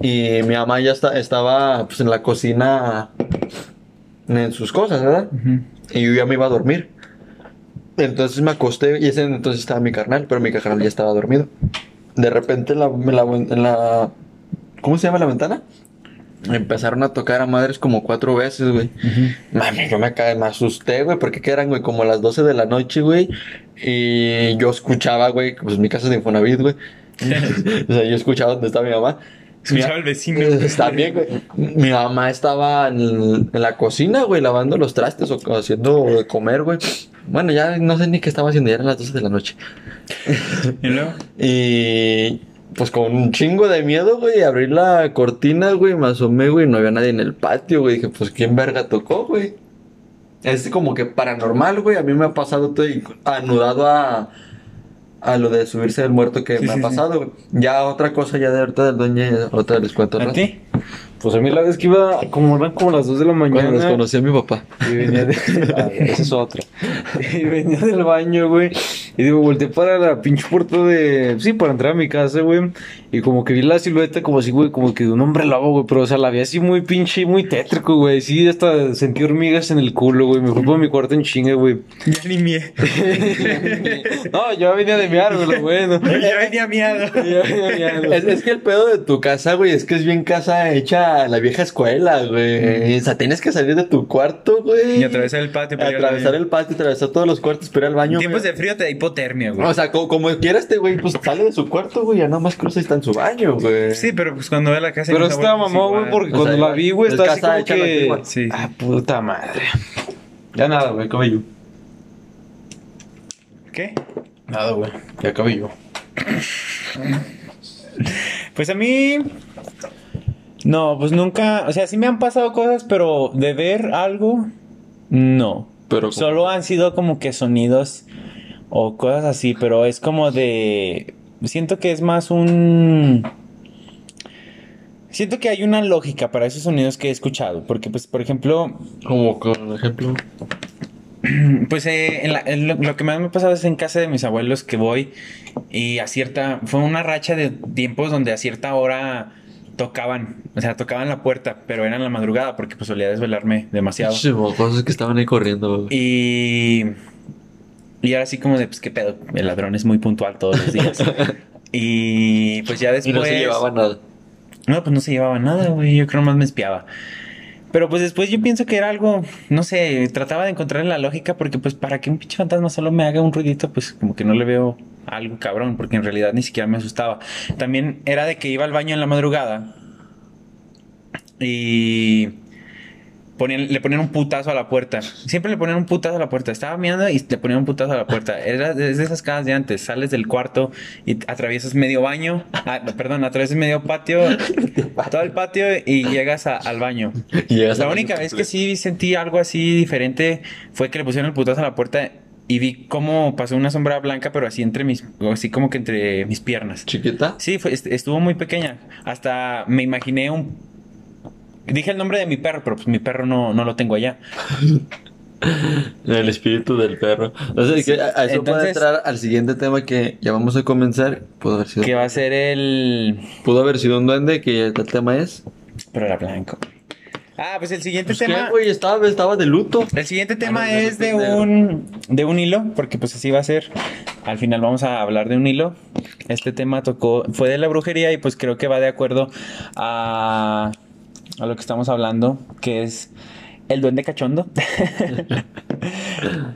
Y mi mamá ya está, estaba pues en la cocina en sus cosas, ¿verdad? Y yo ya me iba a dormir. Entonces me acosté y ese entonces estaba mi carnal, pero mi carnal ya estaba dormido. De repente en la, la- ¿cómo se llama la ventana? Empezaron a tocar a madres como cuatro veces, güey. Mami, yo me, ca- me asusté, güey, porque que eran, güey, como las 12 de la noche, güey. Y yo escuchaba, güey, pues mi casa es de Infonavit, güey. o sea, yo escuchaba donde estaba mi mamá. Escuchaba al vecino. Eh, También, güey. Mi mamá estaba en, en la cocina, güey, lavando los trastes o haciendo de comer, güey. Bueno, ya no sé ni qué estaba haciendo, ya eran las 12 de la noche. ¿Y luego? Y pues con un chingo de miedo, güey, abrí la cortina, güey, me asomé, güey, no había nadie en el patio, güey. Dije, pues, ¿quién verga tocó, güey? Es como que paranormal, güey. A mí me ha pasado, estoy anudado a, a lo de subirse del muerto que Sí, me sí, ha pasado. Ya otra cosa, ya de ahorita del dueño, otra les cuento. ¿A ti? Pues a mí la vez que iba, como eran como las 2 de la Cuando mañana. desconocí a mi papá. Y venía de. Ah, esa es otra. Y venía del baño, güey. Y digo, volteé para la pinche puerta de. Sí, para entrar a mi casa, güey. Y como que vi la silueta, como así, güey, como que de un hombre lobo, güey. Pero, o sea, la vi así muy pinche, muy tétrico, güey. Sí, hasta sentí hormigas en el culo, güey. Me fui para mi cuarto en chinga, güey. Ya ni mie. no, yo venía de miar, güey, lo bueno. ya venía miado. Ya venía miado. Es, es que el pedo de tu casa, güey, es que es bien casa hecha la vieja escuela, güey. O sea, tienes que salir de tu cuarto, güey. Y atravesar el patio para Atravesar el patio, atravesar todos los cuartos, pero ir al baño. En tiempos güey. de frío te da hipotermia, güey. O sea, como, como quiera este güey, pues sale de su cuarto, güey, ya nada más cruza y está en su baño, güey. Sí, pero pues cuando ve la casa. Pero estaba pues, güey, porque O sea, cuando la vi, güey, es estaba así casa como que. Sí. Ah, puta madre. Ya nada, güey, acabé yo. ¿Qué? Nada, güey, ya acabé yo. Pues a mí. No, pues nunca. O sea, sí me han pasado cosas, pero de ver algo, no. Pero Solo han sido como que sonidos o cosas así, pero es como de. Siento que es más un. Siento que hay una lógica para esos sonidos que he escuchado. Porque, pues, por ejemplo, como con ejemplo. Pues eh, en la- en lo, lo que más me ha pasado es en casa de mis abuelos que voy y a cierta... Fue una racha de tiempos donde a cierta hora tocaban, o sea, tocaban la puerta, pero era en la madrugada porque pues solía desvelarme demasiado. Cosas que estaban ahí corriendo. Y... Y era así como de, pues qué pedo, el ladrón es muy puntual todos los días. y pues ya Y después... no se llevaba nada. No, pues no se llevaba nada, güey. Yo creo más me espiaba. Pero pues después yo pienso que era algo, no sé, trataba de encontrar la lógica porque pues para que un pinche fantasma solo me haga un ruidito, pues como que no le veo algo cabrón, porque en realidad ni siquiera me asustaba. También era de que iba al baño en la madrugada y ponían, le ponían un putazo a la puerta. Siempre le ponían un putazo a la puerta. Estaba mirando y le ponían un putazo a la puerta. Era de de esas casas de antes. Sales del cuarto y atraviesas medio baño. Ah, perdón, atraviesas medio patio. todo el patio y llegas a- al baño. Y llegas la única vez que sí sentí algo así diferente fue que le pusieron el putazo a la puerta y vi cómo pasó una sombra blanca, pero así entre mis, así como que entre mis piernas. ¿Chiquita? Sí, fue- est- estuvo muy pequeña. Hasta me imaginé un... Dije el nombre de mi perro, pero pues mi perro no, no lo tengo allá. El espíritu del perro. O sea, que a, a eso puede Entonces- entrar al siguiente tema que ya vamos a comenzar. Pudo haber sido, Que va a ser el... pudo haber sido un duende, que el tema es. Pero era blanco. Ah, pues el siguiente Pues, ¿qué, tema... güey? Estaba, estaba de luto. El siguiente tema Ah, no, es de un, de un hilo, porque pues así va a ser. Al final vamos a hablar de un hilo. Este tema tocó, fue de la brujería y pues creo que va de acuerdo a, a lo que estamos hablando, que es el duende cachondo.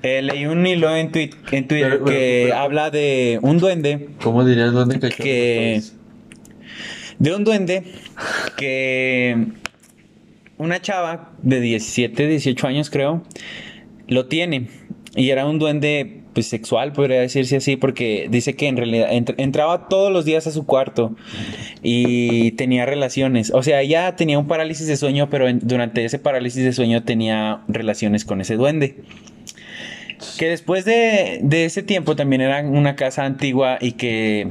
Eh, leí un hilo en, twi- en Twitter Pero, pero, que pero- habla de un duende ¿Cómo diría el duende cachondo? que de un duende que una chava de 17, 18 años creo lo tiene. Y era un duende pues sexual podría decirse así porque dice que en realidad entr- entraba todos los días a su cuarto y tenía relaciones, o sea, ella tenía un parálisis de sueño, pero durante ese parálisis de sueño tenía relaciones con ese duende. Que después de, de ese tiempo también era una casa antigua y que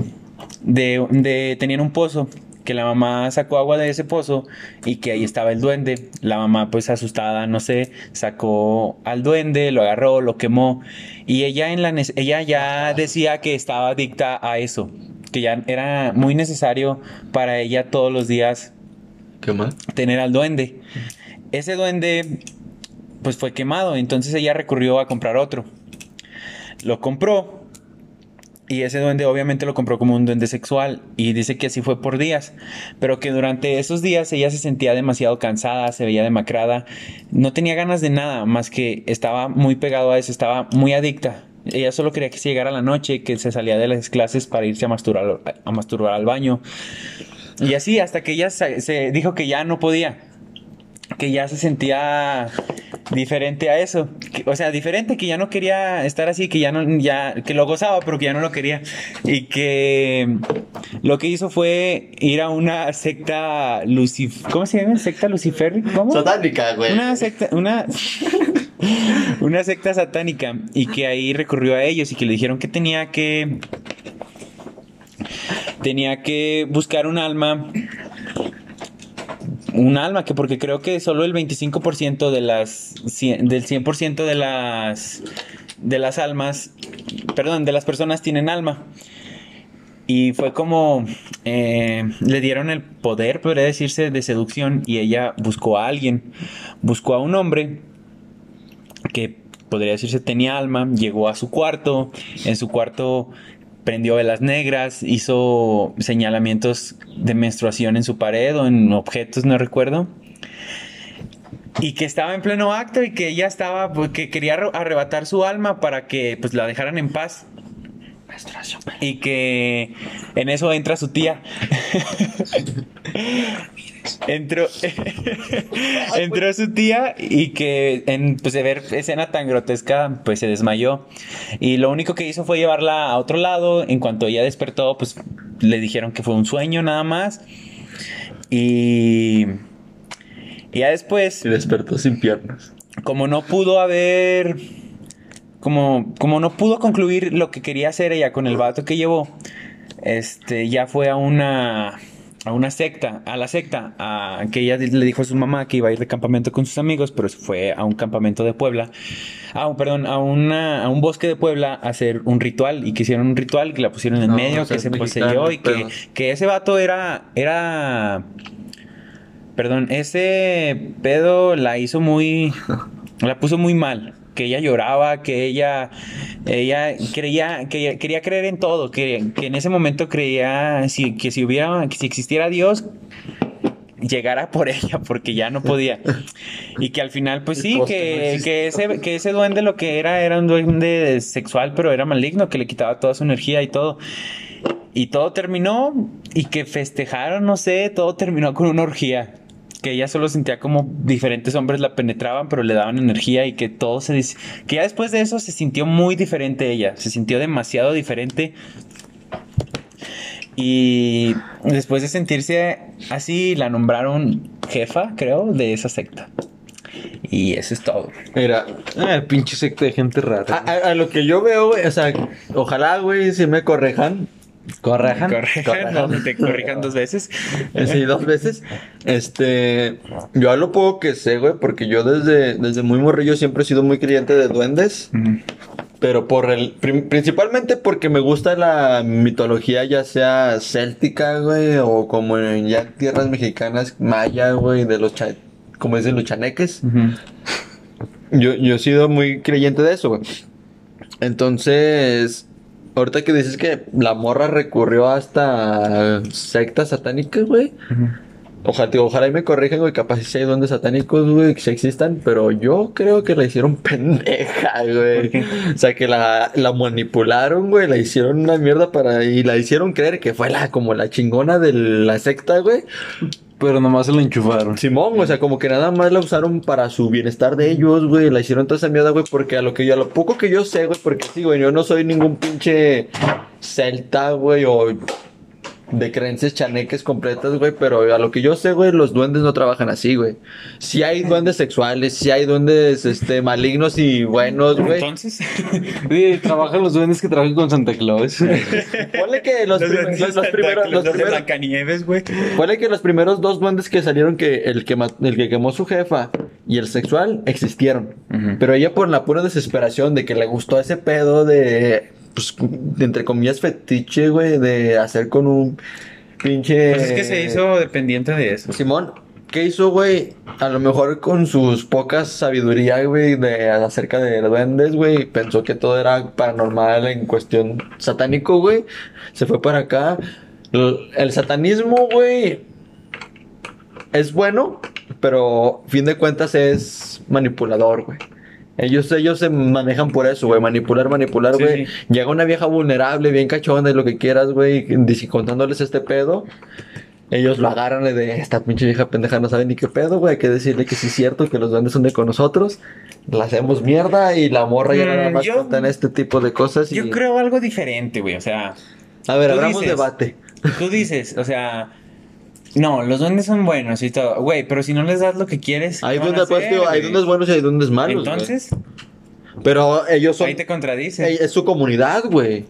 de, de- tenían un pozo, que la mamá sacó agua de ese pozo y que ahí estaba el duende. La mamá pues asustada, no sé, sacó al duende, lo agarró, lo quemó y ella, en la, ella ya decía que estaba adicta a eso, que ya era muy necesario para ella todos los días tener al duende. Ese duende pues fue quemado, entonces ella recurrió a comprar otro. Lo compró y ese duende obviamente lo compró como un duende sexual y dice que así fue por días, pero que durante esos días ella se sentía demasiado cansada, se veía demacrada, no tenía ganas de nada más que estaba muy pegado a eso, estaba muy adicta. Ella solo quería que se llegara la noche, que se salía de las clases para irse a masturbar, a masturbar al baño. Y así hasta que ella se, se dijo que ya no podía, que ya se sentía diferente a eso, o sea, diferente que ya no quería estar así, que ya no ya que lo gozaba, pero que ya no lo quería y que lo que hizo fue ir a una secta Lucif ¿cómo se llama? Secta Lucifer, ¿cómo? Satánica, güey. Una secta, una, una secta satánica y que ahí recurrió a ellos y que le dijeron que tenía que tenía que buscar un alma un alma que porque creo que solo el 25% de las cien- del 100% de las de las almas perdón de las personas tienen alma. Y fue como eh, le dieron el poder, podría decirse, de seducción y ella buscó a alguien, buscó a un hombre que podría decirse tenía alma, llegó a su cuarto, en su cuarto prendió velas negras, hizo señalamientos de menstruación en su pared o en objetos, no recuerdo. Y que estaba en pleno acto y que ella estaba, pues, que quería arre- arrebatar su alma para que pues la dejaran en paz. Y que en eso entra su tía. entró, entró su tía y que en pues, de ver escena tan grotesca, pues se desmayó. Y lo único que hizo fue llevarla a otro lado. En cuanto ella despertó, pues le dijeron que fue un sueño nada más. Y, y ya después Se despertó sin piernas. como no pudo haber como como no pudo concluir lo que quería hacer ella con el vato que llevó este ya fue a una a una secta a la secta a que ella le dijo a su mamá que iba a ir de campamento con sus amigos pero se fue a un campamento de Puebla ah perdón a una a un bosque de Puebla a hacer un ritual y que hicieron un ritual que la pusieron en No, medio que se poseyó y que, que ese vato era era Perdón, ese pedo la hizo muy. La puso muy mal. Que ella lloraba, que ella. Ella creía. Que quería creer en todo. Que, que en ese momento creía si, que si hubiera. Que si existiera Dios. Llegara por ella, porque ya no podía. Y que al final, pues sí, no que, que, ese, que ese duende lo que era era un duende sexual, pero era maligno, que le quitaba toda su energía y todo. Y todo terminó y que festejaron, no sé, todo terminó con una orgía. Que ella solo sentía como diferentes hombres la penetraban, pero le daban energía y que todo se... dis- Que ya después de eso se sintió muy diferente ella, se sintió demasiado diferente. Y después de sentirse así, la nombraron jefa, creo, de esa secta. Y eso es todo. Mira, Ah, pinche secta de gente a, rara. a- a lo que yo veo, güey, o sea, ojalá, güey, si me correjan. Correjan. Corrijan, no, te corrijan dos veces. Eh, Sí, dos veces. Este, yo a lo poco que sé, güey, porque yo desde, desde muy morrillo siempre he sido muy creyente de duendes. Pero por el, principalmente porque me gusta la mitología, ya sea céltica, güey, o como en ya tierras mexicanas, maya, güey, de los, cha- como dicen los chaneques. Yo, yo he sido muy creyente de eso, güey. Entonces, ahorita que dices que la morra recurrió hasta sectas satánicas, güey. Ojalá, tío, ojalá y me corrijan, güey, capaz si hay duendes satánicos, güey, que existan, pero yo creo que la hicieron pendeja, güey. O sea, que la, la manipularon, güey, la hicieron una mierda para... y la hicieron creer que fue la, como la chingona de la secta, güey. Pero nomás se la enchufaron. Simón, o sea, como que nada más la usaron para su bienestar de ellos, güey. La hicieron toda esa mierda, güey, porque a lo que yo, a lo poco que yo sé, güey, porque sí, güey, yo no soy ningún pinche celta, güey, o de creencias chaneques completas, güey, pero a lo que yo sé, güey, los duendes no trabajan así, güey. Si hay duendes sexuales, si hay duendes, este, malignos y buenos, güey. Entonces, Sí, trabajan los duendes que trabajan con Santa Claus. Ponle que los, prim- los- los Santa primeros, Claus los de primeros, Blancanieves, güey. Ponle que los primeros dos duendes que salieron, que el que, el que quemó su jefa y el sexual, existieron. Pero ella por la pura desesperación de que le gustó ese pedo de, pues, entre comillas, fetiche, güey, de hacer con un pinche... Pues es que se hizo dependiente de eso. Simón, ¿qué hizo, güey? A lo mejor con sus pocas sabiduría, güey, de acerca de duendes, güey, pensó que todo era paranormal en cuestión satánico, güey. Se fue para acá. El satanismo, güey, es bueno, pero fin de cuentas es manipulador, güey. Ellos, ellos se manejan por eso, güey. Manipular, manipular, güey. sí. Llega una vieja vulnerable, bien cachonda y lo que quieras, güey. Contándoles este pedo. Ellos lo agarran de esta pinche vieja pendeja, no sabe ni qué pedo, güey. Hay que decirle que sí es cierto, que los duendes son de con nosotros. La hacemos mierda y la morra ya Mm, nada más yo- cuentan este tipo de cosas. Y... Yo creo algo diferente, güey. O sea, A ver, abramos dices- debate. tú dices, o sea, no, los duendes son buenos y todo. Güey, pero si no les das lo que quieres. Hay ¿qué van a duendes, hacer, tío, hay duendes buenos y hay duendes malos. güey. Entonces, Pero ellos son. ahí te contradices. Ey, Es su comunidad, güey.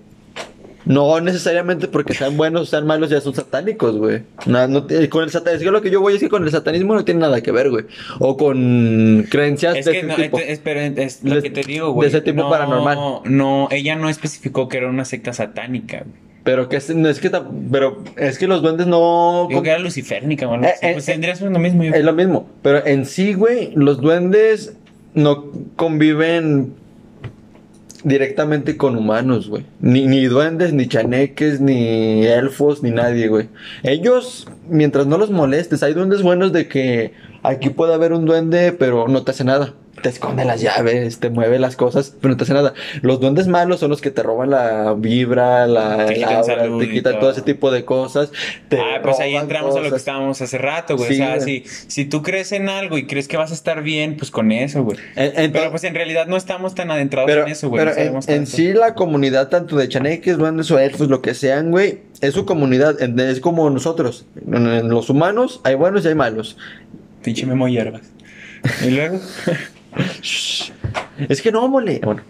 No necesariamente porque sean buenos o sean malos ya son satánicos, güey. No, no con el satanismo, lo que yo voy es que con el satanismo no tiene nada que ver, güey. O con creencias Es de que ese no, tipo. es, pero es lo De- que te digo, de güey. ese tipo no, paranormal. No, ella no especificó que era una secta satánica. güey. Pero que es, no es que pero es que los duendes no Digo que era luciférnica, o algo Eh, eh, Pues eh, tendría lo mismo. yo es lo mismo, pero en sí, güey, los duendes no conviven directamente con humanos, güey. Ni, ni duendes, ni chaneques, ni elfos, ni nadie, güey. Ellos, mientras no los molestes, hay duendes buenos de que aquí puede haber un duende, pero no te hace nada. Te esconde las llaves, te mueve las cosas, pero no te hace nada. Los duendes malos son los que te roban la vibra, la, Te quitan aura, salud te y quitan todo. todo ese tipo de cosas. te Ah, pues ahí entramos a lo que estábamos hace rato, güey. Sí, o sea, güey. si, si tú crees en algo y crees que vas a estar bien, pues con eso, güey. En- en- Pero pues en realidad no estamos tan adentrados Pero, en eso, güey. pero no en, en sí la comunidad, tanto de chaneques, duendes o elfos, lo que sean, güey, es su comunidad. Es como nosotros. En los humanos hay buenos y hay malos. Pinche memo hierbas. Y luego. Es que no, mole. Bueno.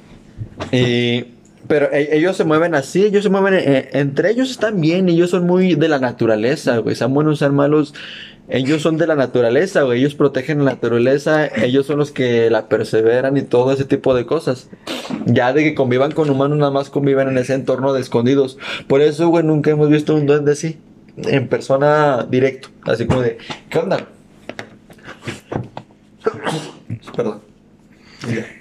Eh, pero e- ellos se mueven así, ellos se mueven, eh, entre ellos están bien, ellos son muy de la naturaleza, güey, sean buenos, sean malos, ellos son de la naturaleza, güey, ellos protegen la naturaleza, ellos son los que la perseveran y todo ese tipo de cosas. Ya de que convivan con humanos, nada más conviven en ese entorno de escondidos. Por eso, güey, nunca hemos visto un duende así, en persona directo, así como de, ¿qué onda? Perdón. Ya.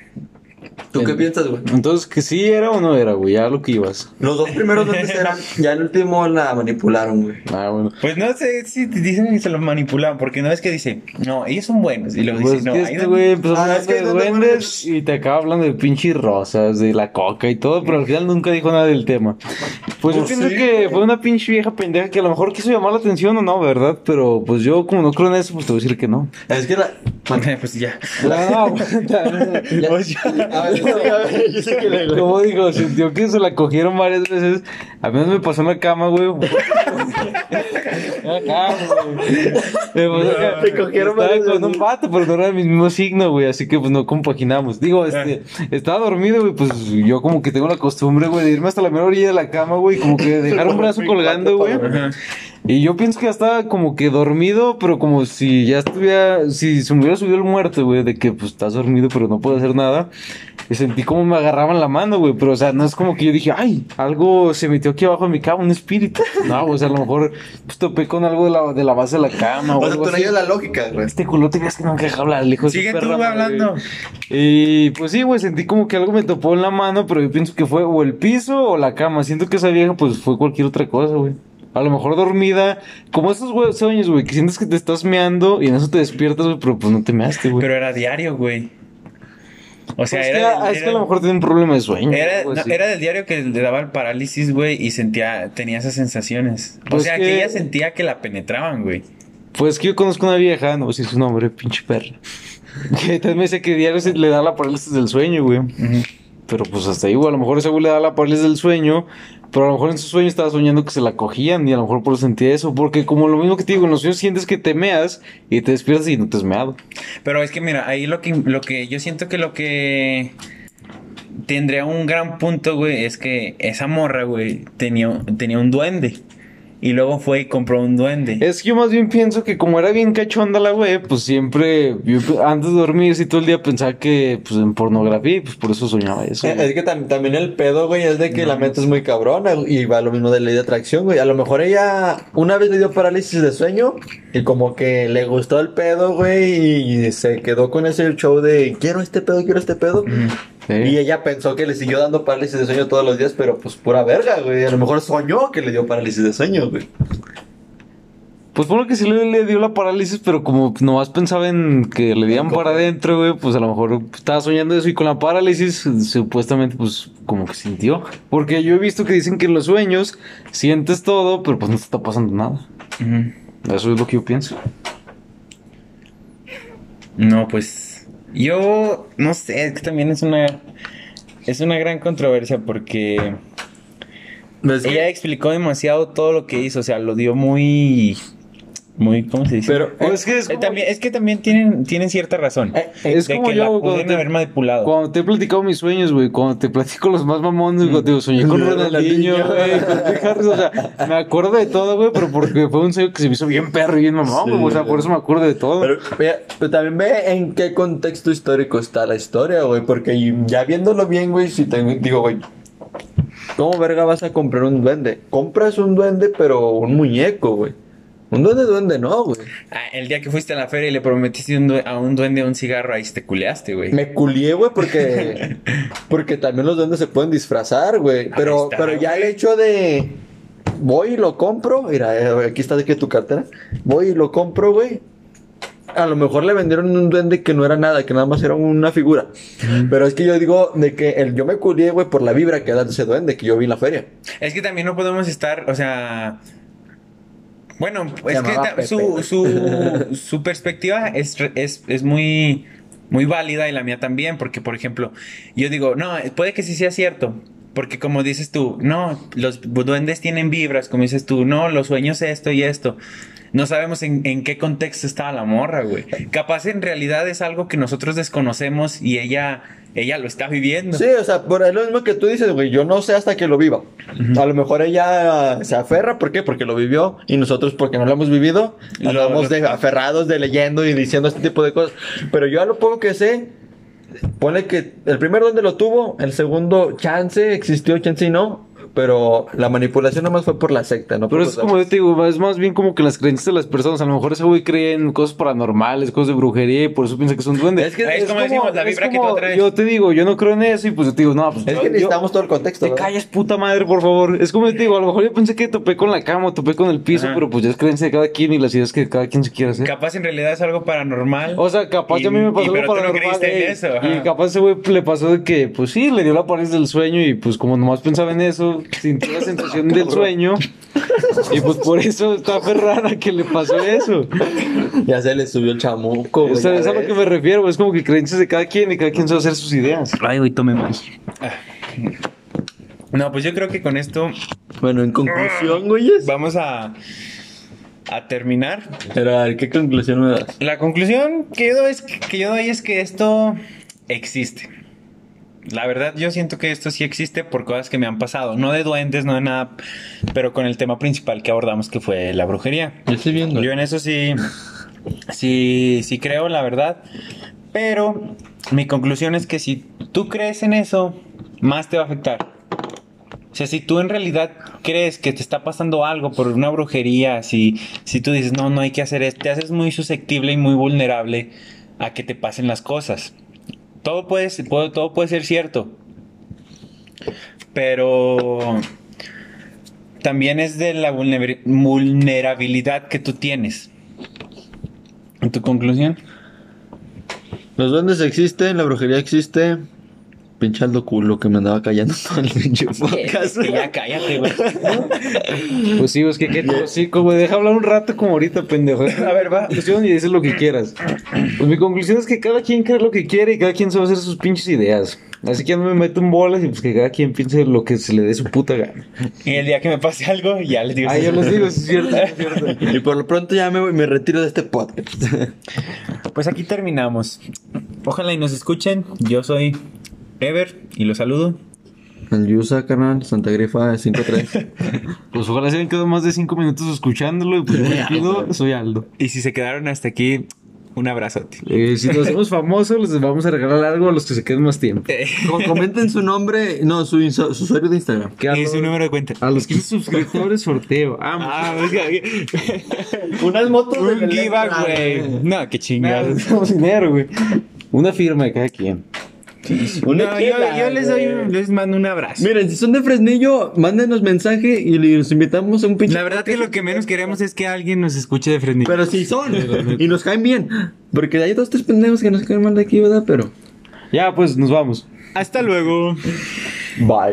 ¿Tú qué piensas, güey? Entonces, que sí era o no era, güey, ya lo que ibas. Los dos primeros duendes eran, ya el último la manipularon, güey. Ah, bueno. Pues no sé si te dicen que se lo manipulan, porque no es que dice, no, ellos son buenos. Y luego Pues dice, no, que este güey empezó Ah, hablando es que de no te duendes acuerdas. y te acaba hablando de pinches rosas, de la coca y todo, pero al final nunca dijo nada del tema. Pues yo Pues pienso sí, que fue una pinche vieja pendeja que a lo mejor quiso llamar la atención o no, ¿verdad? Pero pues yo como no creo en eso, pues te voy a decir que no. Es que la... pues ya. No, aguanta. Pues ya. Como digo, sintió que se la cogieron varias veces. A mí me pasó en la cama, güey. Acá, güey. Me pasó acá. Te cogieron Estaba con un vato, pero no era el mismo signo, güey. Así que pues no compaginamos. Digo, este, estaba dormido, güey. Pues yo como que tengo la costumbre, güey, de irme hasta la mera orilla de la cama, güey. y Como que dejar un brazo colgando, güey. Y yo pienso que ya estaba como que dormido, pero como si ya estuviera, si se me hubiera subido el muerto, güey, de que pues estás dormido pero no puedo hacer nada. Y sentí como me agarraban la mano, güey, pero o sea, no es como que yo dije, ay, algo se metió aquí abajo de mi cama, un espíritu. No, güey, o sea, a lo mejor pues topé con algo de la, de la base de la cama o O sea, tú no llevas la lógica, güey. Este culote ves que no me deja hablar, el hijo Sigue tú, perra güey, madre, hablando. Y pues sí, güey, sentí como que algo me topó en la mano, pero yo pienso que fue o el piso o la cama. Siento que esa vieja pues fue cualquier otra cosa, güey. A lo mejor dormida, como esos güey, sueños, güey, que sientes que te estás meando y en eso te despiertas, güey, pero pues no te measte, güey. Pero era diario, güey. O sea, Pues era, que, es que a lo mejor tiene un problema de sueño. Era, no, del diario que le daba el parálisis, güey, y sentía, tenía esas sensaciones. o Pues sea, que- que... ella sentía que la penetraban, güey. Pues que yo conozco una vieja, no sé si su nombre, pinche perra. Que también me dice que diario se le da la parálisis del sueño, güey. Pero pues hasta ahí, güey, a lo mejor ese güey le da la parálisis del sueño, pero a lo mejor en su sueño estaba soñando que se la cogían y a lo mejor por eso sentía eso. Porque como lo mismo que te digo, en los sueños sientes que te meas y te despiertas y no te has meado. Pero es que mira, ahí lo que, lo que yo siento que lo que tendría un gran punto, güey, es que esa morra, güey, tenía, tenía un duende. Y luego fue y compró un duende. Es que yo más bien pienso que como era bien cachonda la güey, pues siempre, yo antes de dormir, sí todo el día pensaba que pues en pornografía y pues por eso soñaba eso. Eh, güey. Es que tam- también el pedo, güey, es de que la mente es muy cabrona y va lo mismo de ley de atracción, güey. A lo mejor ella una vez le dio parálisis de sueño y como que le gustó el pedo, güey, y se quedó con ese show de quiero este pedo, quiero este pedo. Sí. Y ella pensó que le siguió dando parálisis de sueño todos los días, pero pues pura verga, güey. A lo mejor soñó que le dio parálisis de sueño, güey. Pues por lo que sí le, le dio la parálisis, pero como nomás pensaba en que le dieran para adentro, güey, pues a lo mejor estaba soñando eso y con la parálisis supuestamente pues como que sintió. Porque yo he visto que dicen que en los sueños sientes todo, pero pues no te está pasando nada. Eso es lo que yo pienso. No, pues yo no sé, es que también es una es una gran controversia porque ella explicó demasiado todo lo que hizo, o sea, lo dio muy muy ¿cómo se dice? Pero, Pues es que es Eh, como- también es que también tienen tienen cierta razón. Eh, Es de como que yo la cuando te- haber manipulado. Cuando te he platicado mis sueños, güey, cuando te platico los más mamones, güey, digo, soñé con Ronaldinho, güey, con o sea, me acuerdo de todo, güey, pero porque fue un sueño que se me hizo bien perro y bien mamón, Sí, güey, o sea, por eso me acuerdo de todo. Pero, mira, pero también ve en qué contexto histórico está la historia, güey. Porque ya viéndolo bien, güey, si te digo, güey, ¿cómo verga vas a comprar un duende? Compras un duende, pero un muñeco, güey. Un duende, duende, no, güey. Ah, el día que fuiste a la feria y le prometiste un a un duende un cigarro, ahí te culeaste, güey. Me culié, güey, porque. Porque también los duendes se pueden disfrazar, güey. Pero, está, pero ya el hecho de. Voy y lo compro. Mira, eh, aquí está de que tu cartera. Voy y lo compro, güey. A lo mejor le vendieron un duende que no era nada, que nada más era una figura. Pero es que yo digo de que el, yo me culié, güey, por la vibra que da ese duende que yo vi en la feria. Es que también no podemos estar, o sea. Bueno, es que su, su, su perspectiva es, es, es muy, muy válida y la mía también, porque, por ejemplo, yo digo, no, puede que sí sea cierto. Porque como dices tú, no, los duendes tienen vibras, como dices tú, no, los sueños esto y esto. No sabemos en, en qué contexto estaba la morra, güey. Capaz en realidad es algo que nosotros desconocemos y ella, ella lo está viviendo. Sí, o sea, por lo mismo que tú dices, güey, yo no sé hasta que lo viva. A lo mejor ella se aferra, ¿por qué? Porque lo vivió y nosotros porque no lo hemos vivido, Lo- de aferrados de leyendo y diciendo este tipo de cosas. Pero yo a lo poco que sé, pone que el primero donde lo tuvo, el segundo chance existió, chance y no. Pero la manipulación nomás fue por la secta, ¿no? Pero por es como yo te digo, es más bien como que las creencias de las personas. A lo mejor ese güey cree en cosas paranormales, cosas de brujería y por eso piensa que son duendes. Es que Es como decimos, la es vibra que como- tú atraes. Yo te digo, yo no creo en eso y pues yo te digo, no, pues Es yo- que yo- necesitamos todo el contexto. Te ¿verdad? calles, puta madre, por favor. Es como yo te digo, a lo mejor yo pensé que topé con la cama, topé con el piso, Ajá. pero pues ya es creencia de cada quien y las ideas que cada quien se quiere hacer. Capaz en realidad es algo paranormal. O sea, capaz Y- ya a mí me y- pasó pero algo tú no paranormal. creíste en eso, ajá. y capaz ese güey le pasó de que, pues sí, le dio la parálisis del sueño y pues como nomás pensaba en eso, sintió la sensación del sueño. Y pues por eso está aferrada que le pasó eso. Ya se le subió el chamuco. O sea, es a lo que me refiero, es como que creencias de cada quien y cada quien sabe hacer sus ideas. Ay, güey, tome más. No, pues yo creo que con esto Bueno, en conclusión, güeyes. vamos a, a terminar. Pero a ver, ¿qué conclusión me das? La conclusión que yo, doy es, que yo doy es que esto existe. La verdad, yo siento que esto sí existe por cosas que me han pasado. No de duendes, no de nada, pero con el tema principal que abordamos, que fue la brujería. Yo estoy viendo. Yo en eso sí, sí, sí creo, la verdad. Pero mi conclusión es que si tú crees en eso, más te va a afectar. O sea, si tú en realidad crees que te está pasando algo por una brujería, si, si tú dices, no, no hay que hacer esto, te haces muy susceptible y muy vulnerable a que te pasen las cosas. Todo puede, todo puede ser cierto. Pero también es de la vulner- vulnerabilidad que tú tienes. ¿En tu conclusión? Los duendes existen, la brujería existe. Pinche Aldo culo que me andaba callando todo el pinche podcast. Que ya cállate, güey. Pues sí, es que, que sí, como deja hablar un rato como ahorita, pendejo. A ver, va. Conclusión y dices lo que quieras. Pues mi conclusión es que cada quien cree lo que quiere y cada quien sabe hacer sus pinches ideas. Así que ya no me meto en bolas y pues que cada quien piense lo que se le dé su puta gana. Y el día que me pase algo, ya les digo. Ah, yo les digo, es cierto, es cierto. Y por lo pronto ya me, me retiro de este podcast. Pues aquí terminamos. Ojalá y nos escuchen. Yo soy Ever y los saludo. El Yusa, carnal, Santa Grifa 5-3. Pues ojalá se hayan quedado más de cinco minutos escuchándolo y pues yo me despido, soy Aldo. Y si se quedaron hasta aquí, un abrazote. Eh, si nos hacemos famosos, les vamos a regalar algo a los que se queden más tiempo. Com- Comenten su nombre, no, su, usuario de Instagram. Y su número de cuenta. a los 15 suscriptores sorteo. Ah, Ah, pues, Unas motos un giveaway. No, qué chingados. necesitamos dinero, güey. Una firma de cada quien. Una No, yo, les doy, les mando un abrazo. Miren, si son de Fresnillo, mándenos mensaje y les invitamos a un pinche. La verdad que lo que menos queremos es que alguien nos escuche de frente. Pero si son. y nos caen bien. Porque hay dos, tres pendejos que nos caen mal de aquí, ¿verdad? Pero. Ya, pues nos vamos. Hasta luego. Bye.